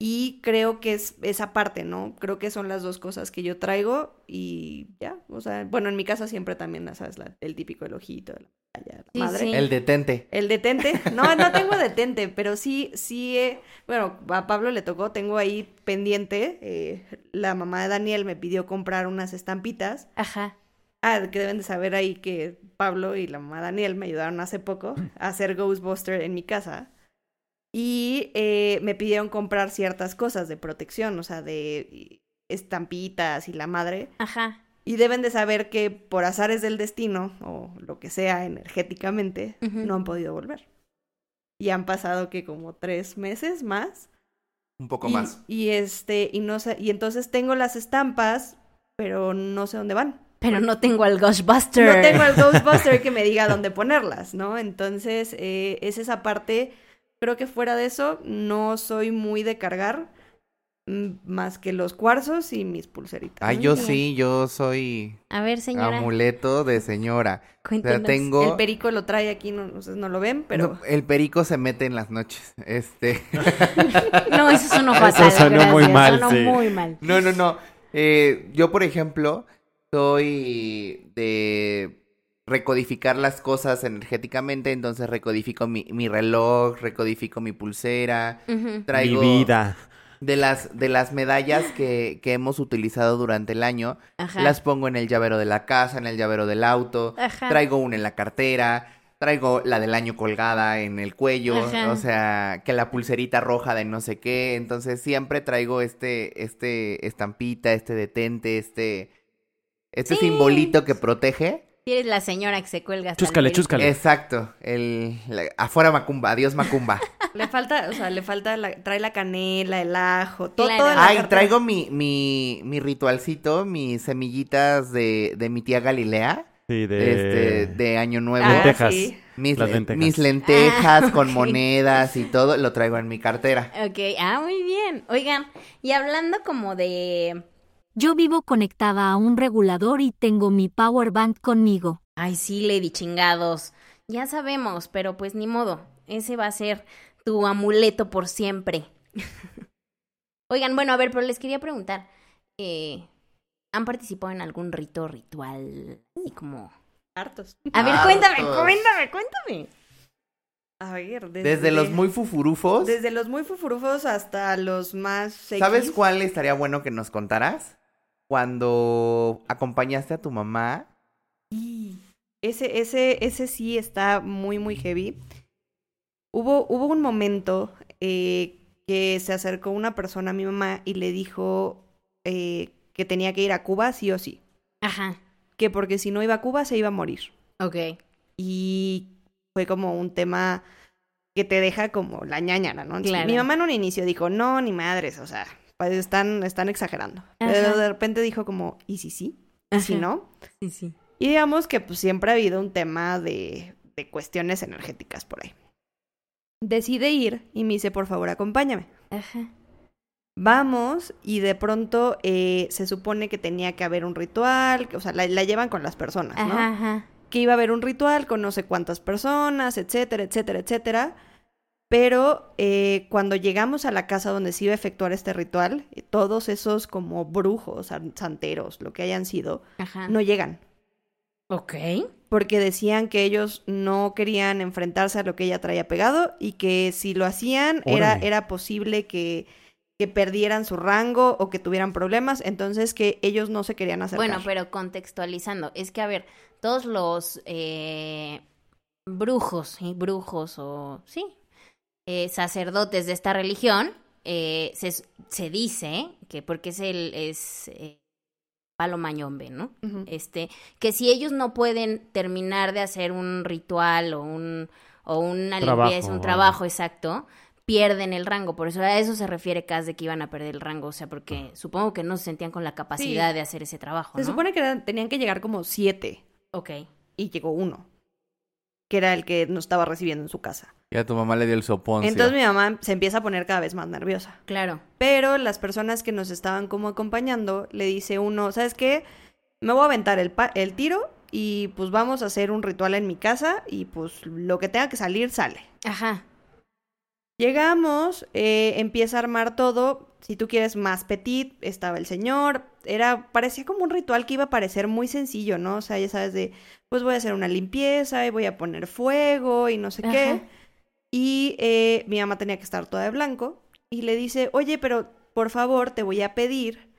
Y creo que es esa parte, ¿no? Creo que son las dos cosas que yo traigo y ya, o sea, bueno, en mi casa siempre también, ¿sabes? La- el típico el ojito, la, medalla, la Sí, madre. sí. El detente. El detente. No, no tengo detente, pero sí, sí, eh, bueno, a Pablo le tocó, tengo ahí pendiente. eh, la mamá de Daniel me pidió comprar unas estampitas. Ajá. Ah, que deben de saber ahí que Pablo y la mamá Daniel me ayudaron hace poco a hacer Ghostbuster en mi casa. Y eh, me pidieron comprar ciertas cosas de protección, o sea, de estampitas y la madre. Ajá. Y deben de saber que por azares del destino, o lo que sea energéticamente, no han podido volver. Y han pasado que como tres meses más. Un poco y, más. Y este, y no sé, y entonces tengo las estampas, pero no sé dónde van. Pero no tengo al Ghostbuster. No tengo al Ghostbuster (laughs) que me diga dónde ponerlas, ¿no? Entonces, eh, es esa parte. Creo que fuera de eso, no soy muy de cargar mm, más que los cuarzos y mis pulseritas. Muy yo bien. sí, yo soy A ver, señora. amuleto de señora. O cuéntenos. sea, tengo... El perico lo trae aquí, no, ustedes no lo ven, pero... No, el perico se mete en las noches. Este. (laughs) No, eso sonó fatal. sonó gracias, muy mal, Sonó sí. muy mal. No, no, no. Eh, yo, por ejemplo, soy de recodificar las cosas energéticamente, entonces recodifico mi, mi reloj, recodifico mi pulsera, traigo Mi vida. de las de las medallas que, que hemos utilizado durante el año, Ajá. las pongo en el llavero de la casa, en el llavero del auto, Ajá. traigo una en la cartera, traigo la del año colgada en el cuello, Ajá. o sea, que la pulserita roja de no sé qué, entonces siempre traigo este, este estampita, este detente, este, este Sí. simbolito que protege. Si eres la señora que se cuelga hasta Chúscale, chúscale. Exacto, el, la- afuera Macumba, adiós Macumba. (laughs) Le falta, o sea, le falta, la, trae la canela, el ajo, todo, Claro. todo Ay, cartera. traigo mi, mi, mi ritualcito, mis semillitas de, de mi tía Galilea, Sí, de... este, de Año Nuevo. Ah, Lentejas. sí. Mis, Las le- lentejas. mis lentejas Ah, con monedas y todo, lo traigo en mi cartera. Ok, ah, muy bien. Oigan, y hablando como de... Yo vivo conectada a un regulador y tengo mi power bank conmigo. Ay, sí, Lady chingados. Ya sabemos, pero pues ni modo. Ese va a ser tu amuleto por siempre. (laughs) Oigan, bueno, a ver, pero les quería preguntar. Eh, ¿Han participado en algún rito ritual? Así como... Hartos. A ver, Hartos. cuéntame, cuéntame, cuéntame. A ver, desde, Desde los muy fufurufos, Desde los muy fufurufos hasta los más ¿sabes X. cuál estaría bueno que nos contaras? Cuando acompañaste a tu mamá. Y ese, ese, ese sí está muy, muy heavy. Hubo, hubo un momento eh, que se acercó una persona a mi mamá y le dijo eh, que tenía que ir a Cuba sí o sí. Ajá, Que porque si no iba a Cuba se iba a morir. ok. Y fue como un tema que te deja como la ñañara, ¿no? Claro. Mi mamá en un inicio dijo, no, ni madres, o sea, pues están, están exagerando. Ajá. Pero de repente dijo como, ¿y si sí? ¿Y si no? Sí, sí. Y digamos que pues siempre ha habido un tema de, de cuestiones energéticas por ahí. Decide ir y me dice, por favor, acompáñame. Ajá. Vamos y de pronto eh, se supone que tenía que haber un ritual, que- o sea, la, la llevan con las personas, ¿no? Ajá, ajá. Que iba a haber un ritual con no sé cuántas personas, etcétera, etcétera, etcétera. Pero eh, cuando llegamos a la casa donde se iba a efectuar este ritual, eh, todos esos como brujos, san- santeros, lo que hayan sido, Ajá. no llegan. Ok. porque decían que ellos no querían enfrentarse a lo que ella traía pegado y que si lo hacían era, era posible que, que perdieran su rango o que tuvieran problemas, entonces que ellos no se querían acercar. Bueno, pero contextualizando, es que a ver, todos los eh, brujos, ¿sí? brujos o sí, eh, sacerdotes de esta religión, eh, se, se dice que porque es el es eh, palo mañombe, ¿no? Este, que si ellos no pueden terminar de hacer un ritual o un o una Trabajo, limpieza, un trabajo exacto, pierden el rango. Por eso a eso se refiere Cas de que iban a perder el rango. O sea, porque supongo que no se sentían con la capacidad Sí. de hacer ese trabajo. Se supone que eran- tenían que llegar como siete Ok. y llegó uno, que era el que nos estaba recibiendo en su casa. Ya tu mamá le dio el sopón. Entonces mi mamá se empieza a poner cada vez más nerviosa. Claro. Pero las personas que nos estaban como acompañando, le dice uno, ¿sabes qué? Me voy a aventar el, pa- el tiro y pues vamos a hacer un ritual en mi casa y pues lo que tenga que salir sale. Ajá. Llegamos, eh, empieza a armar todo. Si tú quieres más petit, estaba el señor. Era, parecía como un ritual que iba a parecer muy sencillo, ¿no? O sea, ya sabes de, pues voy a hacer una limpieza y voy a poner fuego y no sé Ajá. qué. Y eh, mi mamá tenía que estar toda de blanco. Y le dice, oye, pero por favor te voy a pedir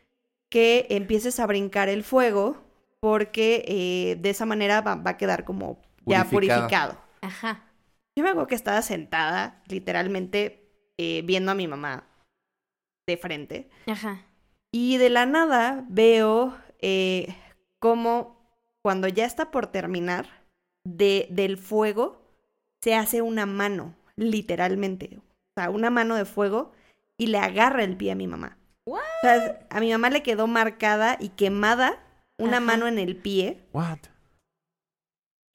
que empieces a brincar el fuego porque eh, de esa manera va, va a quedar como ya Purificado. purificado. Ajá. Yo me acuerdo que estaba sentada, literalmente, eh, viendo a mi mamá de frente. Ajá. Y de la nada veo eh, cómo cuando ya está por terminar, de, del fuego se hace una mano, literalmente. O sea, una mano de fuego y le agarra el pie a mi mamá. O sea, a mi mamá le quedó marcada y quemada una Ajá. mano en el pie What?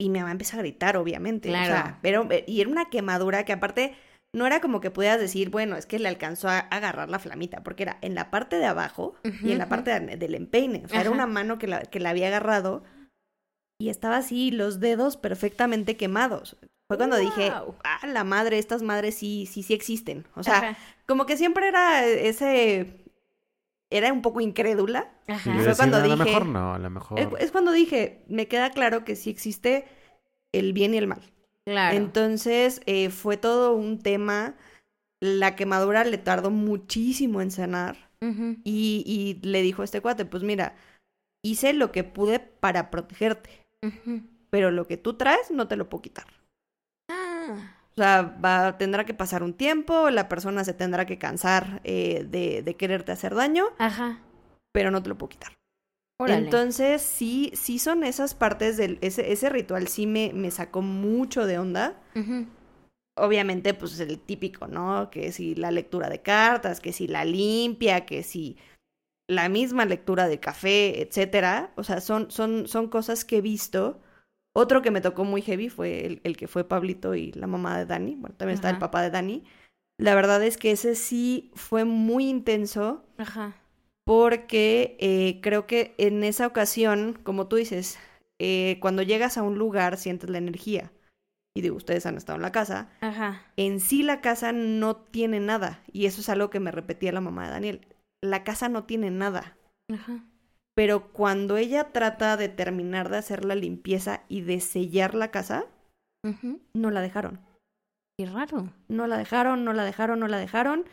y mi mamá empieza a gritar, obviamente. Claro. O sea, pero, eh, y era una quemadura que aparte no era como que pudieras decir, bueno, es que le alcanzó a agarrar la flamita, porque era en la parte de abajo y en la parte de- del empeine. O sea, era una mano que la, que la había agarrado y estaba así, los dedos perfectamente quemados. Fue cuando dije, ah, la madre, estas madres sí, sí, sí existen. O sea, Ajá. como que siempre era ese, era un poco incrédula. Ajá. Y fue decir, cuando a lo dije- mejor no, a lo mejor. Es, es cuando dije, me queda claro que sí existe el bien y el mal. Claro. Entonces eh, fue todo un tema. La quemadura le tardó muchísimo en sanar. Y, y le dijo a este cuate, pues mira, hice lo que pude para protegerte. Pero lo que tú traes no te lo puedo quitar. Ah. O sea, va, tendrá que pasar un tiempo, la persona se tendrá que cansar eh, de, de quererte hacer daño, Ajá. pero no te lo puedo quitar. Órale. Entonces, sí, sí son esas partes del, ese, ese ritual sí me, me sacó mucho de onda. Obviamente, pues el típico, ¿no? Que si la lectura de cartas, que si la limpia, que si la misma lectura de café, etcétera. O sea, son, son, son cosas que he visto. Otro que me tocó muy heavy fue el, el que fue Pablito y la mamá de Dani. Bueno, también está el papá de Dani. La verdad es que ese sí fue muy intenso Ajá. Porque eh, creo que en esa ocasión, como tú dices, eh, cuando llegas a un lugar sientes la energía. Y digo, ustedes han estado en la casa Ajá. en sí la casa no tiene nada. Y eso es algo que me repetía la mamá de Daniel. La casa no tiene nada. Ajá. Pero cuando ella trata de terminar de hacer la limpieza y de sellar la casa, no la dejaron. Qué raro. No la dejaron, no la dejaron, no la dejaron.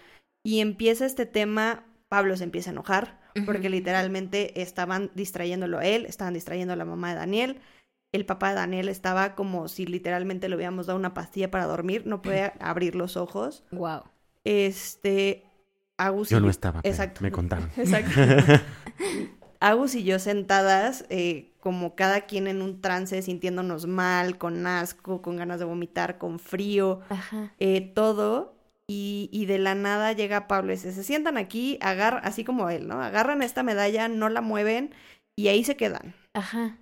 Y empieza este tema, Pablo se empieza a enojar, porque literalmente estaban distrayéndolo a él, estaban distrayendo a la mamá de Daniel. El papá de Daniel estaba como si literalmente le hubiéramos dado una pastilla para dormir, no puede abrir los ojos. Wow. Este, Agus Yo no estaba, pero Exacto. me contaron. (laughs) Exacto. (laughs) Agus y yo sentadas, eh, como cada quien en un trance, sintiéndonos mal, con asco, con ganas de vomitar, con frío, Ajá. eh, todo. Y, y de la nada llega Pablo y dice, se sientan aquí, agar así como él, ¿no? Agarran esta medalla, no la mueven y ahí se quedan. Ajá.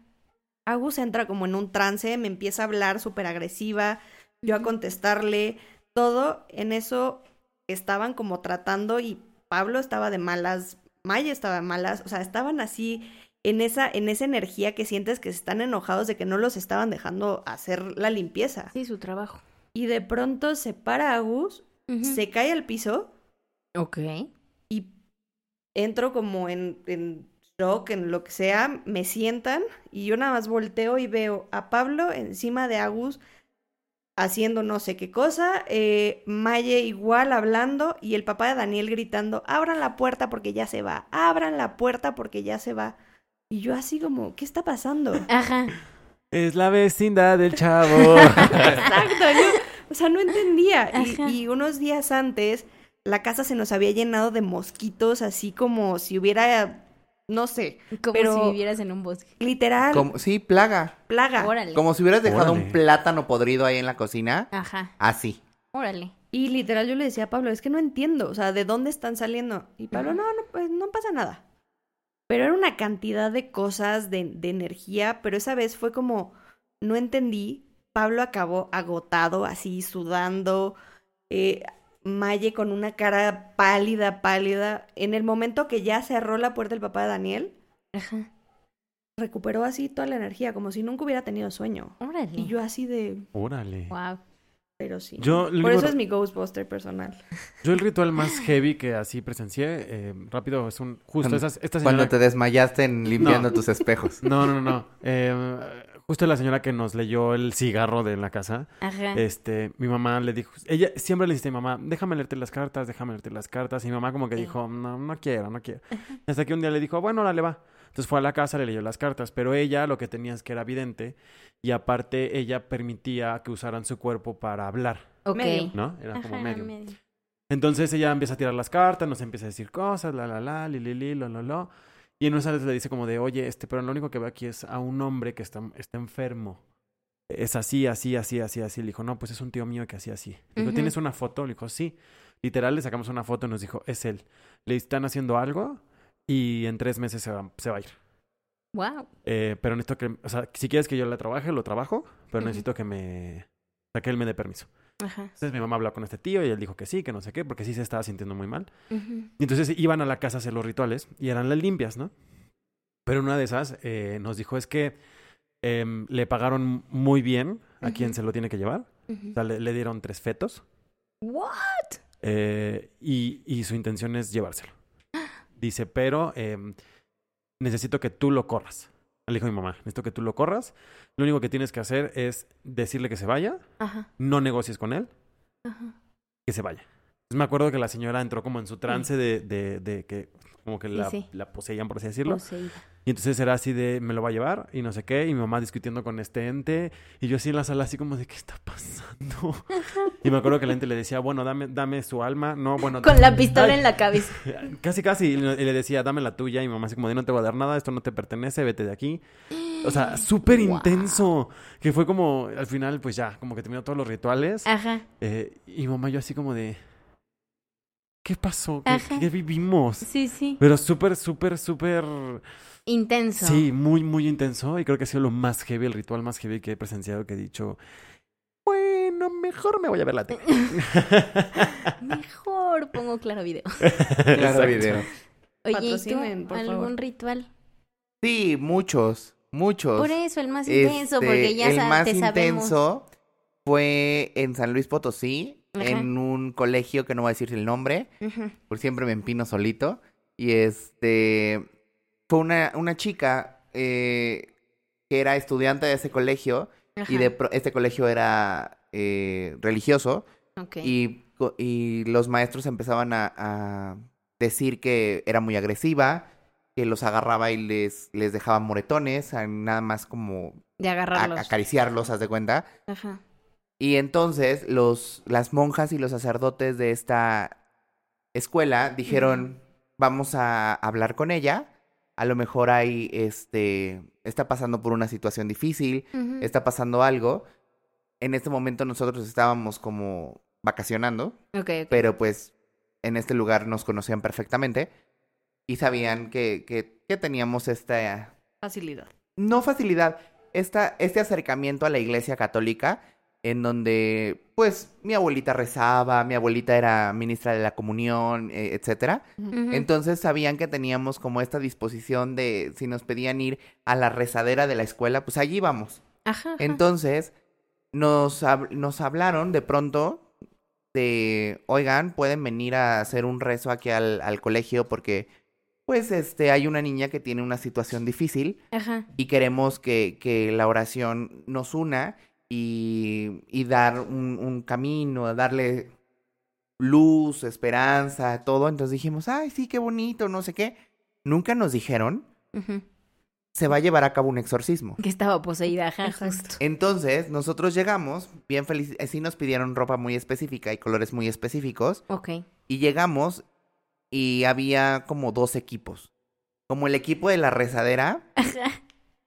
Agus entra como en un trance, me empieza a hablar súper agresiva, yo a contestarle, todo en eso estaban como tratando y Pablo estaba de malas, Maya estaba de malas, o sea, estaban así en esa, en esa energía que sientes que están enojados de que no los estaban dejando hacer la limpieza. Sí, su trabajo. Y de pronto se para Agus, Se cae al piso Ok. y entro como en, en shock, en lo que sea, me sientan y yo nada más volteo y veo a Pablo encima de Agus haciendo no sé qué cosa, eh, Maye igual hablando y el papá de Daniel gritando, abran la puerta porque ya se va, abran la puerta porque ya se va. Y yo así como, ¿qué está pasando? Ajá. Es la vecindad del chavo. (laughs) Exacto, yo, o sea, no entendía. Y, y unos días antes, la casa se nos había llenado de mosquitos, así como si hubiera no sé. Como pero- si vivieras en un bosque. Literal, Como, sí, plaga. plaga. Órale. Como si hubieras dejado Órale. un plátano podrido ahí en la cocina. Ajá. Así. Órale. Y literal yo le decía a Pablo, es que no entiendo, o sea, ¿de dónde están saliendo? Y Pablo, no, no, pues no pasa nada. Pero era una cantidad de cosas, de, de energía, pero esa vez fue como, no entendí. Pablo acabó agotado, así, sudando. Eh, Maye con una cara pálida, pálida. En el momento que ya cerró la puerta el papá de Daniel, Ajá. recuperó así toda la energía, como si nunca hubiera tenido sueño. Órale. Y yo así de, Órale. Wow. pero sí. Yo, Por eso es mi Ghostbuster personal. yo el ritual más heavy que así presencié, eh, rápido, es un... Justo Cuando- esas, esta Cuando te desmayaste en limpiando No. tus espejos. No, no, no. Eh, justo la señora que nos leyó el cigarro de la casa, Ajá. este, mi mamá le dijo, ella siempre le dice, mamá, déjame leerte las cartas, déjame leerte las cartas. Y mi mamá como que Sí. dijo, no, no quiero, no quiero. Y hasta que un día le dijo, bueno, dale, va. Entonces fue a la casa, le leyó las cartas, pero ella lo que tenía es que era vidente y aparte ella permitía que usaran su cuerpo para hablar, ok. ¿no? Era como Ajá, medio. medio. Entonces ella empieza a tirar las cartas, nos empieza a decir cosas, la, la, la, li, li, li, lo, lo, lo. Y en una vez le dice como de, oye, este, pero lo único que veo aquí es a un hombre que está, está enfermo. Es así, así, así, así, así. Le dijo, no, pues es un tío mío que hacía así. Le dijo. ¿tienes una foto? Le dijo, sí. Literal, le sacamos una foto y nos dijo, es él. Le están haciendo algo y en tres meses se va, se va a ir. Wow. Eh, pero necesito que, o sea, si quieres que yo la trabaje, lo trabajo, pero necesito que me, o sea, que él me dé permiso. Ajá. Entonces mi mamá habló con este tío y él dijo que sí, que no sé qué, porque sí se estaba sintiendo muy mal. Y entonces iban a la casa a hacer los rituales y eran las limpias, ¿no? Pero una de esas eh, nos dijo es que em, le pagaron muy bien a quien se lo tiene que llevar. O sea, le, le dieron tres fetos What? eh, y, y su intención es llevárselo. (gasps) Dice, pero em, necesito que tú lo corras. Le dijo mi mamá, necesito que tú lo corras. Lo único que tienes que hacer es decirle que se vaya, Ajá. no negocies con él, Ajá. que se vaya. Entonces me acuerdo que la señora entró como en su trance de, de, de que como que Sí, la, sí. la poseían, por así decirlo. Poseída. Y entonces era así de, me lo va a llevar y no sé qué, y mi mamá discutiendo con este ente, y yo así en la sala así como de, ¿qué está pasando? (laughs) Y me acuerdo que el ente le decía, bueno, dame, dame su alma, no, bueno... Con la pistola Ay, en la cabeza. (laughs) Casi, casi, y le decía, dame la tuya, y mi mamá así como de, no te voy a dar nada, esto no te pertenece, vete de aquí. O sea, (gasps) súper Wow. intenso, que fue como, al final, pues ya, como que terminó todos los rituales, Ajá. eh, y mamá yo así como de, ¿qué pasó? ¿Qué, qué vivimos? Sí, sí. Pero súper, súper, súper... Intenso. Sí, muy, muy intenso. Y creo que ha sido lo más heavy, el ritual más heavy que he presenciado, que he dicho, bueno, mejor me voy a ver la tele. (laughs) Mejor pongo claro video. (laughs) Claro, Exacto. video. Oye, ¿y tú por algún favor. ritual? Sí, muchos, muchos. Por eso, el más intenso, Este, porque ya el sa- más te sabemos. intenso fue en San Luis Potosí, Ajá. en un colegio que no voy a decir el nombre, por siempre me empino solito. Y este fue una, una chica eh, que era estudiante de ese colegio y de pro- este colegio era eh, religioso y, y los maestros empezaban a, a decir que era muy agresiva, que los agarraba y les, les dejaba moretones, nada más como De a- acariciarlos, haz de cuenta. Ajá. Y entonces los, las monjas y los sacerdotes de esta escuela dijeron, vamos a hablar con ella. A lo mejor hay, este, está pasando por una situación difícil, está pasando algo. En este momento nosotros estábamos como vacacionando, Ok, ok. pero pues en este lugar nos conocían perfectamente y sabían que, que, que teníamos esta, Facilidad. no facilidad, esta, este acercamiento a la iglesia católica, en donde, pues, mi abuelita rezaba, mi abuelita era ministra de la comunión, eh, etcétera. Entonces sabían que teníamos como esta disposición de, si nos pedían ir a la rezadera de la escuela, pues allí vamos. Ajá. ajá. Entonces, nos, hab- nos hablaron de pronto de, oigan, pueden venir a hacer un rezo aquí al, al colegio porque, pues, este, hay una niña que tiene una situación difícil Ajá. y queremos que, que la oración nos una y, y dar un, un camino, darle luz, esperanza, todo. Entonces dijimos, ay, sí, qué bonito, no sé qué. Nunca nos dijeron, Ujú. se va a llevar a cabo un exorcismo. Que estaba poseída, ajá, justo. Entonces, nosotros llegamos, bien felices, sí nos pidieron ropa muy específica y colores muy específicos, Ok. y llegamos y había como dos equipos. como el equipo de la rezadera.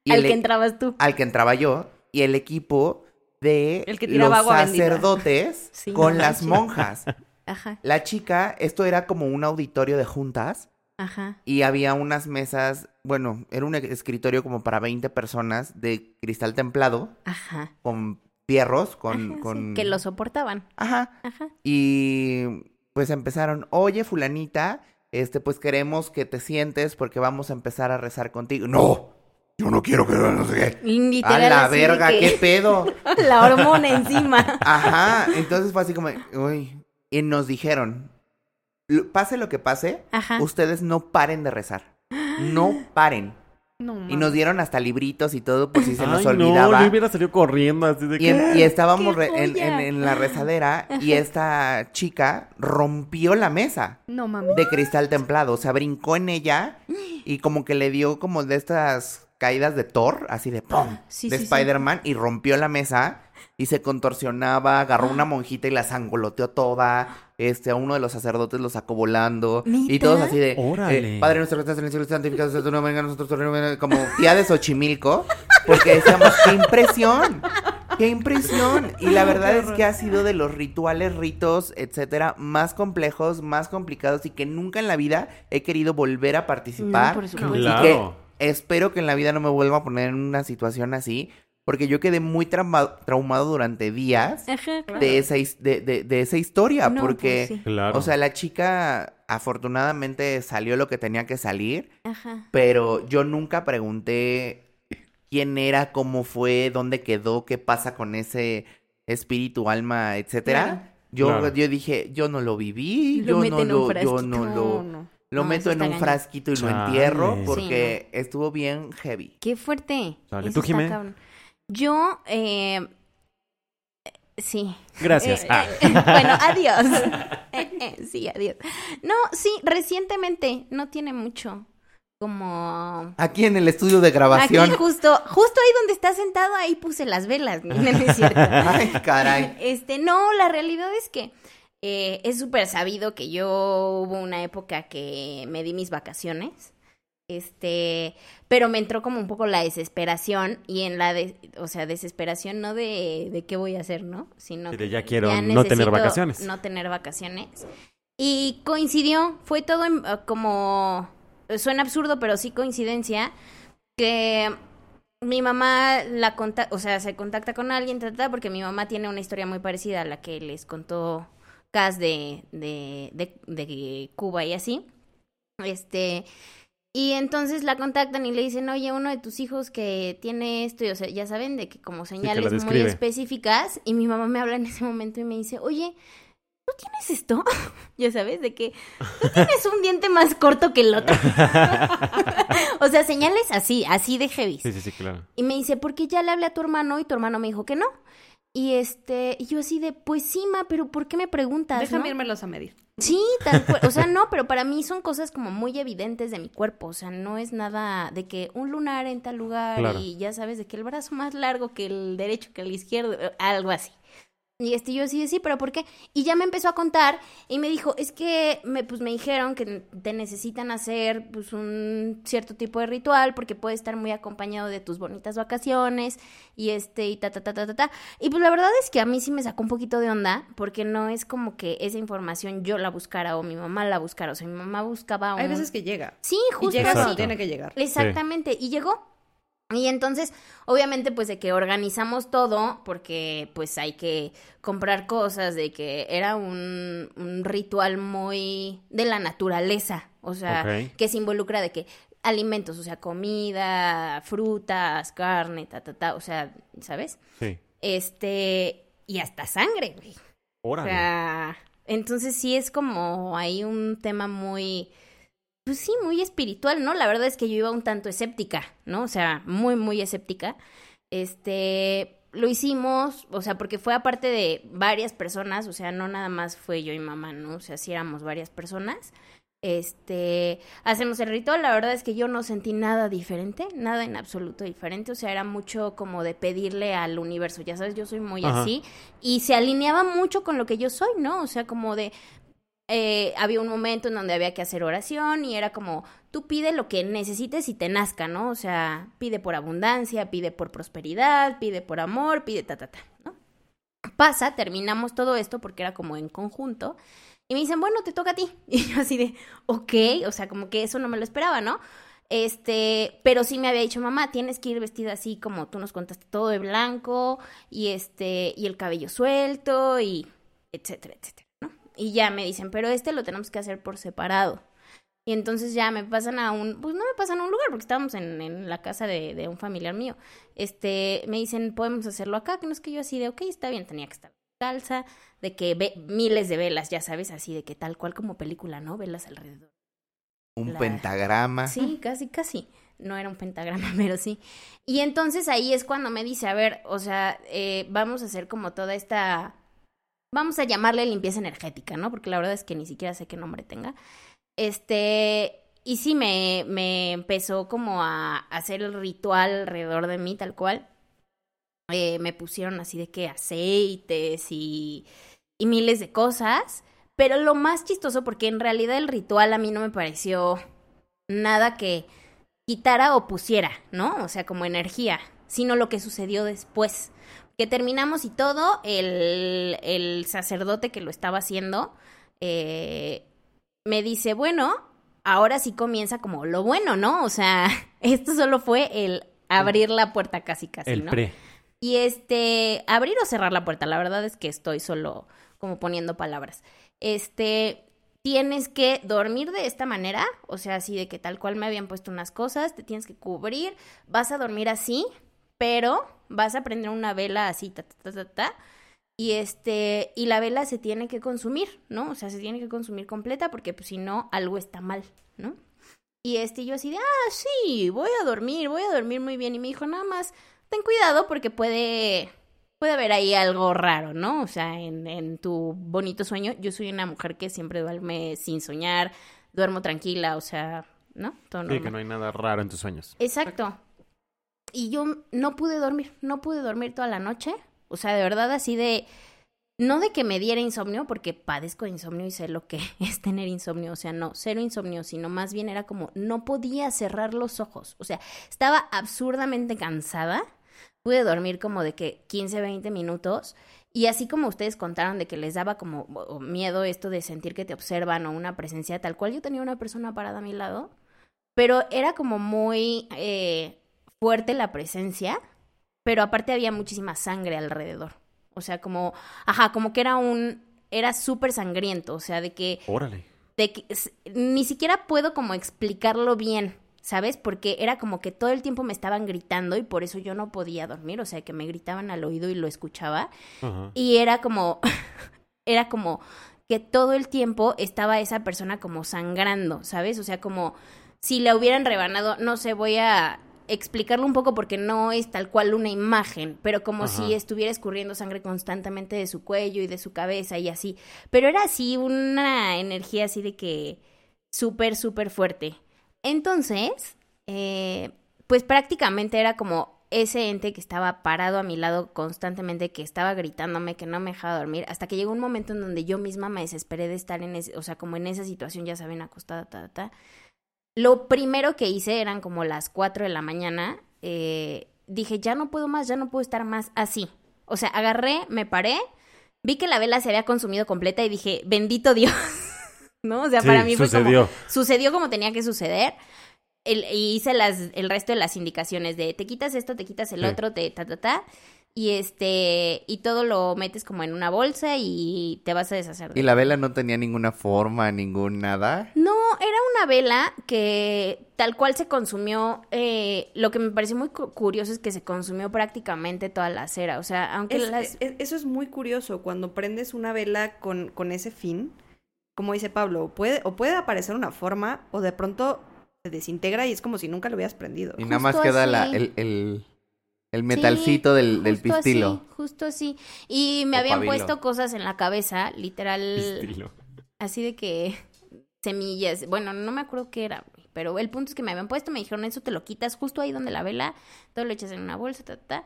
y Al el que e- entrabas tú. al que entraba yo y el equipo de El que los sacerdotes (laughs) Sí, con no las monjas. (laughs) Ajá, La chica, esto era como un auditorio de juntas ajá. y había unas mesas, bueno, era un escritorio como para 20 personas de cristal templado Ajá. con fierros, con... Ajá, sí, con... Que lo soportaban. Ajá. Ajá. Y pues empezaron, oye fulanita, este, pues queremos que te sientes porque vamos a empezar a rezar contigo. No, yo no quiero que no sé qué. A la verga, que- qué pedo. (laughs) La hormona encima. Ajá, entonces fue así como, uy, y nos dijeron, "Lo- pase lo que pase, Ajá. ustedes no paren de rezar. No paren. No, Y nos dieron hasta libritos y todo por si se nos Ay, no, olvidaba. yo hubiera salido corriendo así de Y, en- y estábamos ¡Qué re- en, en- en la rezadera (laughs) y esta chica rompió la mesa No mames. de cristal templado. O sea, brincó en ella y como que le dio como de estas caídas de Thor, así de ¡pum! Sí, de sí, sí. Spider-Man y rompió la mesa y se contorsionaba, agarró una monjita y la sangoloteó toda. Este, a uno de los sacerdotes lo sacó volando. Y todos así de Órale. eh, Padre nuestro que estás en el cielo, santificado sea tu nombre, venga a nosotros tu reino", como tía de Xochimilco, porque decíamos, qué impresión, qué impresión. Y la verdad es que ha sido de los rituales, ritos, etcétera, más complejos, más complicados y que nunca en la vida he querido volver a participar. No, por supuesto. Y Claro. que espero que en la vida no me vuelva a poner en una situación así, porque yo quedé muy trauma- traumado durante días Ajá, claro. de esa, de, de- de esa historia, No, porque... pues sí. Claro. O sea, la chica afortunadamente salió lo que tenía que salir, Ajá. pero yo nunca pregunté quién era, cómo fue, dónde quedó, qué pasa con ese espíritu, alma, etcétera. Claro. Yo, Claro. yo dije, yo no lo viví, Lo yo no lo, yo no lo, no. lo No, meto en un frasquito y lo entierro Sí, porque estuvo bien heavy. Qué fuerte. ¿tú, Jimé? Yo, eh, eh, sí. Gracias. Eh, Ah. eh, bueno, adiós. (laughs) Eh, eh, sí, adiós. No, sí, recientemente, no tiene mucho. Como. Aquí en el estudio de grabación. Aquí justo, justo ahí donde está sentado, ahí puse las velas. No, no es cierto. (laughs) Ay, caray. Este, no, la realidad es que eh, es súper sabido que yo hubo una época que me di mis vacaciones. Este, pero me entró como un poco la desesperación y en la, de, o sea, desesperación no de, de qué voy a hacer, ¿no? Sino que ya quiero no tener vacaciones. No tener vacaciones. Y coincidió, fue todo en- eh, como, suena absurdo, pero sí coincidencia, que mi mamá la conta, o sea, se contacta con alguien, porque mi mamá tiene una historia muy parecida a la que les contó De, de, de, de Cuba y así. Este, y entonces la contactan y le dicen, oye, uno de tus hijos que tiene esto, y o sea, ya saben, de que como señales muy específicas, y mi mamá me habla en ese momento y me dice, oye, ¿tú tienes esto? (laughs) ya sabes, de que tú tienes un diente más corto que el otro. (laughs) o sea, señales así, así de heavy. Sí, sí, sí, claro. Y me dice, porque ya le hablé a tu hermano y tu hermano me dijo que no. Y este, y yo así de, pues sí, ma, pero ¿por qué me preguntas? Déjame no?" irmelos a medir. Sí, tal cual. O sea, (laughs) no, pero para mí son cosas como muy evidentes de mi cuerpo. O sea, no es nada de que un lunar en tal lugar Claro. y ya sabes, de que el brazo más largo que el derecho que el izquierdo, algo así. Y este, yo así de sí, pero ¿por qué? Y ya me empezó a contar y me dijo, es que me, pues me dijeron que te necesitan hacer pues un cierto tipo de ritual porque puede estar muy acompañado de tus bonitas vacaciones y este, y ta, ta, ta, ta, ta, ta. Y pues la verdad es que a mí sí me sacó un poquito de onda porque no es como que esa información yo la buscara o mi mamá la buscara. O sea, mi mamá buscaba un... Hay veces que llega. Sí, Y justo llega así. cuando tiene que llegar. Exactamente, y llegó. Y entonces, obviamente, pues de que organizamos todo, porque pues hay que comprar cosas, de que era un, un ritual muy de la naturaleza, o sea, que se involucra de que alimentos, o sea, comida, frutas, carne, ta, ta, ta, o sea, ¿sabes? Sí. Este, y hasta sangre, güey. O Órale. sea, entonces sí es como hay un tema muy, pues sí, muy espiritual, ¿no? La verdad es que yo iba un tanto escéptica, ¿no? O sea, muy, muy escéptica. Este, lo hicimos, o sea, porque fue aparte de varias personas, o sea, no nada más fue yo y mamá, ¿no? O sea, sí éramos varias personas. Este, hacemos el ritual, la verdad es que yo no sentí nada diferente, nada en absoluto diferente, o sea, era mucho como de pedirle al universo, ya sabes, yo soy muy Ajá. así, y se alineaba mucho con lo que yo soy, ¿no? O sea, como de, eh, había un momento en donde había que hacer oración y era como, tú pide lo que necesites y te nazca, ¿no? O sea, pide por abundancia, pide por prosperidad, pide por amor, pide ta, ta, ta, ¿no? Pasa, terminamos todo esto porque era como en conjunto. Y me dicen, bueno, te toca a ti. (laughs) Y yo así de, ok, o sea, como que eso no me lo esperaba, ¿no? Este, pero sí me había dicho, mamá, tienes que ir vestida así como tú nos contaste, todo de blanco, y este, y el cabello suelto, y etcétera, etcétera. Y ya me dicen, pero este lo tenemos que hacer por separado. Y entonces ya me pasan a un, pues no me pasan a un lugar porque estábamos en, en la casa de, de, un familiar mío. Este, me dicen, podemos hacerlo acá, que no es que yo así de, ok, está bien, tenía que estar calza, de que ve miles de velas, ya sabes, así de que tal cual como película, ¿no? Velas alrededor. Un pentagrama. Sí, casi, casi. No era un pentagrama, (laughs) pero sí. Y entonces ahí es cuando me dice, a ver, o sea, eh, vamos a hacer como toda esta, vamos a llamarle limpieza energética, ¿no? Porque la verdad es que ni siquiera sé qué nombre tenga. Este, y sí me, me empezó como a hacer el ritual alrededor de mí, tal cual. Eh, me pusieron así de que aceites y, y miles de cosas. Pero lo más chistoso, porque en realidad el ritual a mí no me pareció nada que quitara o pusiera, ¿no? O sea, como energía, sino lo que sucedió después. Que terminamos y todo, el, el sacerdote que lo estaba haciendo eh, me dice, bueno, ahora sí comienza como lo bueno, ¿no? O sea, (laughs) esto solo fue el abrir la puerta casi casi, el ¿no? pre. Y este, abrir o cerrar la puerta, la verdad es que estoy solo como poniendo palabras este, tienes que dormir de esta manera, o sea, así de que tal cual me habían puesto unas cosas, te tienes que cubrir, vas a dormir así, pero vas a prender una vela así, ta, ta, ta, ta, ta, y este, y la vela se tiene que consumir, ¿no? O sea, se tiene que consumir completa porque pues, si no, algo está mal, ¿no? Y este, yo así de, ah, sí, voy a dormir, voy a dormir muy bien. Y me dijo, nada más, ten cuidado porque puede, puede haber ahí algo raro, ¿no? O sea, en, en tu bonito sueño, yo soy una mujer que siempre duerme sin soñar, duermo tranquila, o sea, ¿no? Todo Sí, que no hay nada raro en tus sueños. Exacto. Y yo no pude dormir, no pude dormir toda la noche. O sea, de verdad así de... No de que me diera insomnio, porque padezco de insomnio y sé lo que (laughs) es tener insomnio. O sea, no, cero insomnio, sino más bien era como no podía cerrar los ojos. O sea, estaba absurdamente cansada. Pude dormir como de que 15, 20 minutos. Y así como ustedes contaron de que les daba como miedo esto de sentir que te observan o una presencia tal cual, yo tenía una persona parada a mi lado, pero era como muy eh, fuerte la presencia, pero aparte había muchísima sangre alrededor. O sea, como, ajá, como que era un, era súper sangriento, o sea, de que Órale. de que ni siquiera puedo como explicarlo bien, ¿sabes? Porque era como que todo el tiempo me estaban gritando y por eso yo no podía dormir, o sea, que me gritaban al oído y lo escuchaba y era como (laughs) era como que todo el tiempo estaba esa persona como sangrando, ¿sabes? O sea, como si la hubieran rebanado, no sé, voy a explicarlo un poco porque no es tal cual una imagen, pero como Ajá. si estuviera escurriendo sangre constantemente de su cuello y de su cabeza y así. Pero era así una energía así de que súper, súper fuerte. Entonces, eh, pues prácticamente era como ese ente que estaba parado a mi lado constantemente, que estaba gritándome, que no me dejaba dormir, hasta que llegó un momento en donde yo misma me desesperé de estar en ese, o sea, como en esa situación, ya saben, acostada, ta, ta, ta. Lo primero que hice eran como las 4 de la mañana. eh, dije, ya no puedo más, ya no puedo estar más así. O sea, agarré, me paré, vi que la vela se había consumido completa y dije, bendito Dios. (laughs) ¿No? O sea, Sí, para mí fue como, sucedió. sucedió como tenía que suceder. El, y hice las, el resto de las indicaciones de te quitas esto, te quitas el Sí. otro, te ta ta ta. Y este, y todo lo metes como en una bolsa y te vas a deshacer de Y la vela no tenía ninguna forma, ningún nada. no, era una vela que tal cual se consumió. eh, lo que me pareció muy cu- curioso es que se consumió prácticamente toda la cera. O sea, aunque Es- las. es- eso es muy curioso, cuando prendes una vela con, con ese fin, como dice Pablo, puede, o puede aparecer una forma, o de pronto se desintegra y es como si nunca lo hubieras prendido. Y nada más queda la, el, el metalcito del, del justo pistilo. Así, justo así. Y me O habían pabilo. puesto cosas en la cabeza, literal. Estilo. Así de que semillas, bueno, no me acuerdo qué era, güey, pero el punto es que me habían puesto, me dijeron, eso te lo quitas justo ahí donde la vela, todo lo echas en una bolsa, ta, ta, ta,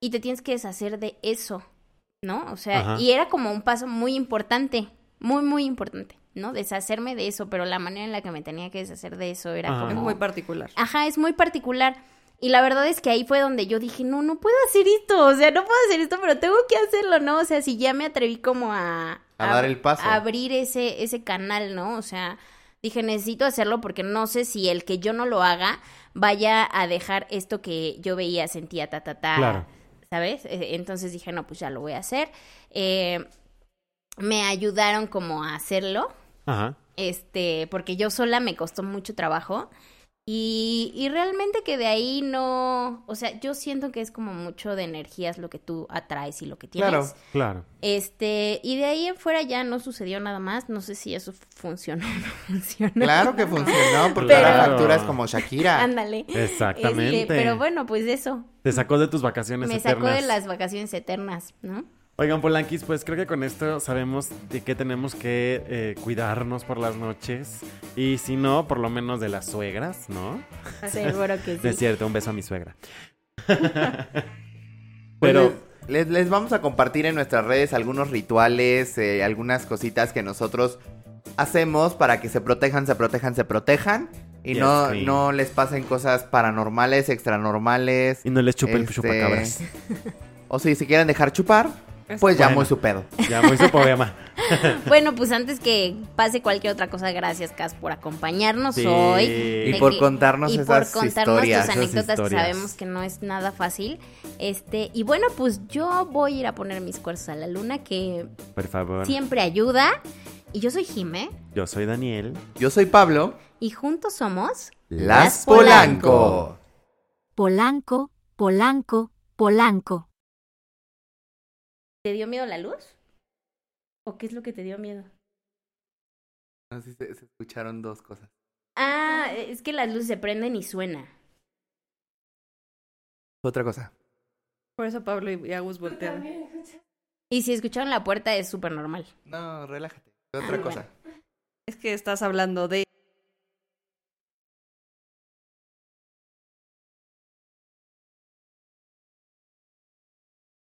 y te tienes que deshacer de eso, ¿no? O sea, Ajá. y era como un paso muy importante, muy, muy importante. ¿no? Deshacerme de eso, pero la manera en la que me tenía que deshacer de eso era Ajá. Es como... muy particular. Ajá, es muy particular. Y la verdad es que ahí fue donde yo dije, no, no puedo hacer esto, o sea, no puedo hacer esto, pero tengo que hacerlo, ¿no? O sea, si ya me atreví como a... A dar el paso. a abrir ese, ese canal, ¿no? O sea, dije, necesito hacerlo porque no sé si el que yo no lo haga vaya a dejar esto que yo veía, sentía, ta, ta, ta. Claro. ¿Sabes? Eh, Entonces dije, no, pues ya lo voy a hacer. Eh, me ayudaron como a hacerlo Ajá. este, porque yo sola me costó mucho trabajo. Y, y realmente que de ahí no, o sea, yo siento que es como mucho de energías lo que tú atraes y lo que tienes. Claro. Claro. Este, y de ahí en fuera ya no sucedió nada más, no sé si eso funcionó o no (laughs) funcionó. Claro que funcionó, porque Pero- ahora facturas como Shakira. (laughs) Ándale. Exactamente. Este, pero bueno, pues eso, Te sacó de tus vacaciones me sacó eternas. de las vacaciones eternas, ¿no? Oigan, Polanquis, pues creo que con esto sabemos de que tenemos que eh, cuidarnos por las noches. Y si no, por lo menos de las suegras, ¿no? (laughs) Seguro que No es sí. cierto, un beso a mi suegra. (laughs) Pues Pero, les, les- vamos a compartir en nuestras redes algunos rituales, eh, algunas cositas que nosotros hacemos para que se protejan, se protejan, se protejan. Y Yes, no, no les pasen cosas paranormales, extranormales. y no les chupe el Este, chupacabras. (laughs) O si se quieren dejar chupar, pues ya Bueno. muy su pedo. (laughs) Ya, muy su poema. (laughs) Bueno, pues antes que pase cualquier otra cosa, gracias, Cas, por acompañarnos Sí. hoy. Y por que- contarnos y esas por contarnos historias. tus anécdotas que sabemos que no es nada fácil. Este, y bueno, pues yo voy a ir a poner mis cuerzos a la luna, que Por favor. siempre ayuda. Y yo soy Jime, Yo soy Daniel. Yo soy Pablo. y juntos somos. Las Polanco. Polanco, Polanco, Polanco. ¿Te dio miedo la luz? ¿O qué es lo que te dio miedo? No sé se escucharon dos cosas. Ah, es que las luces se prenden y suena. Otra cosa. Por eso Pablo y Agus voltearon. Y si escucharon la puerta es súper normal. No, relájate. Otra (laughs) cosa. Es que estás hablando de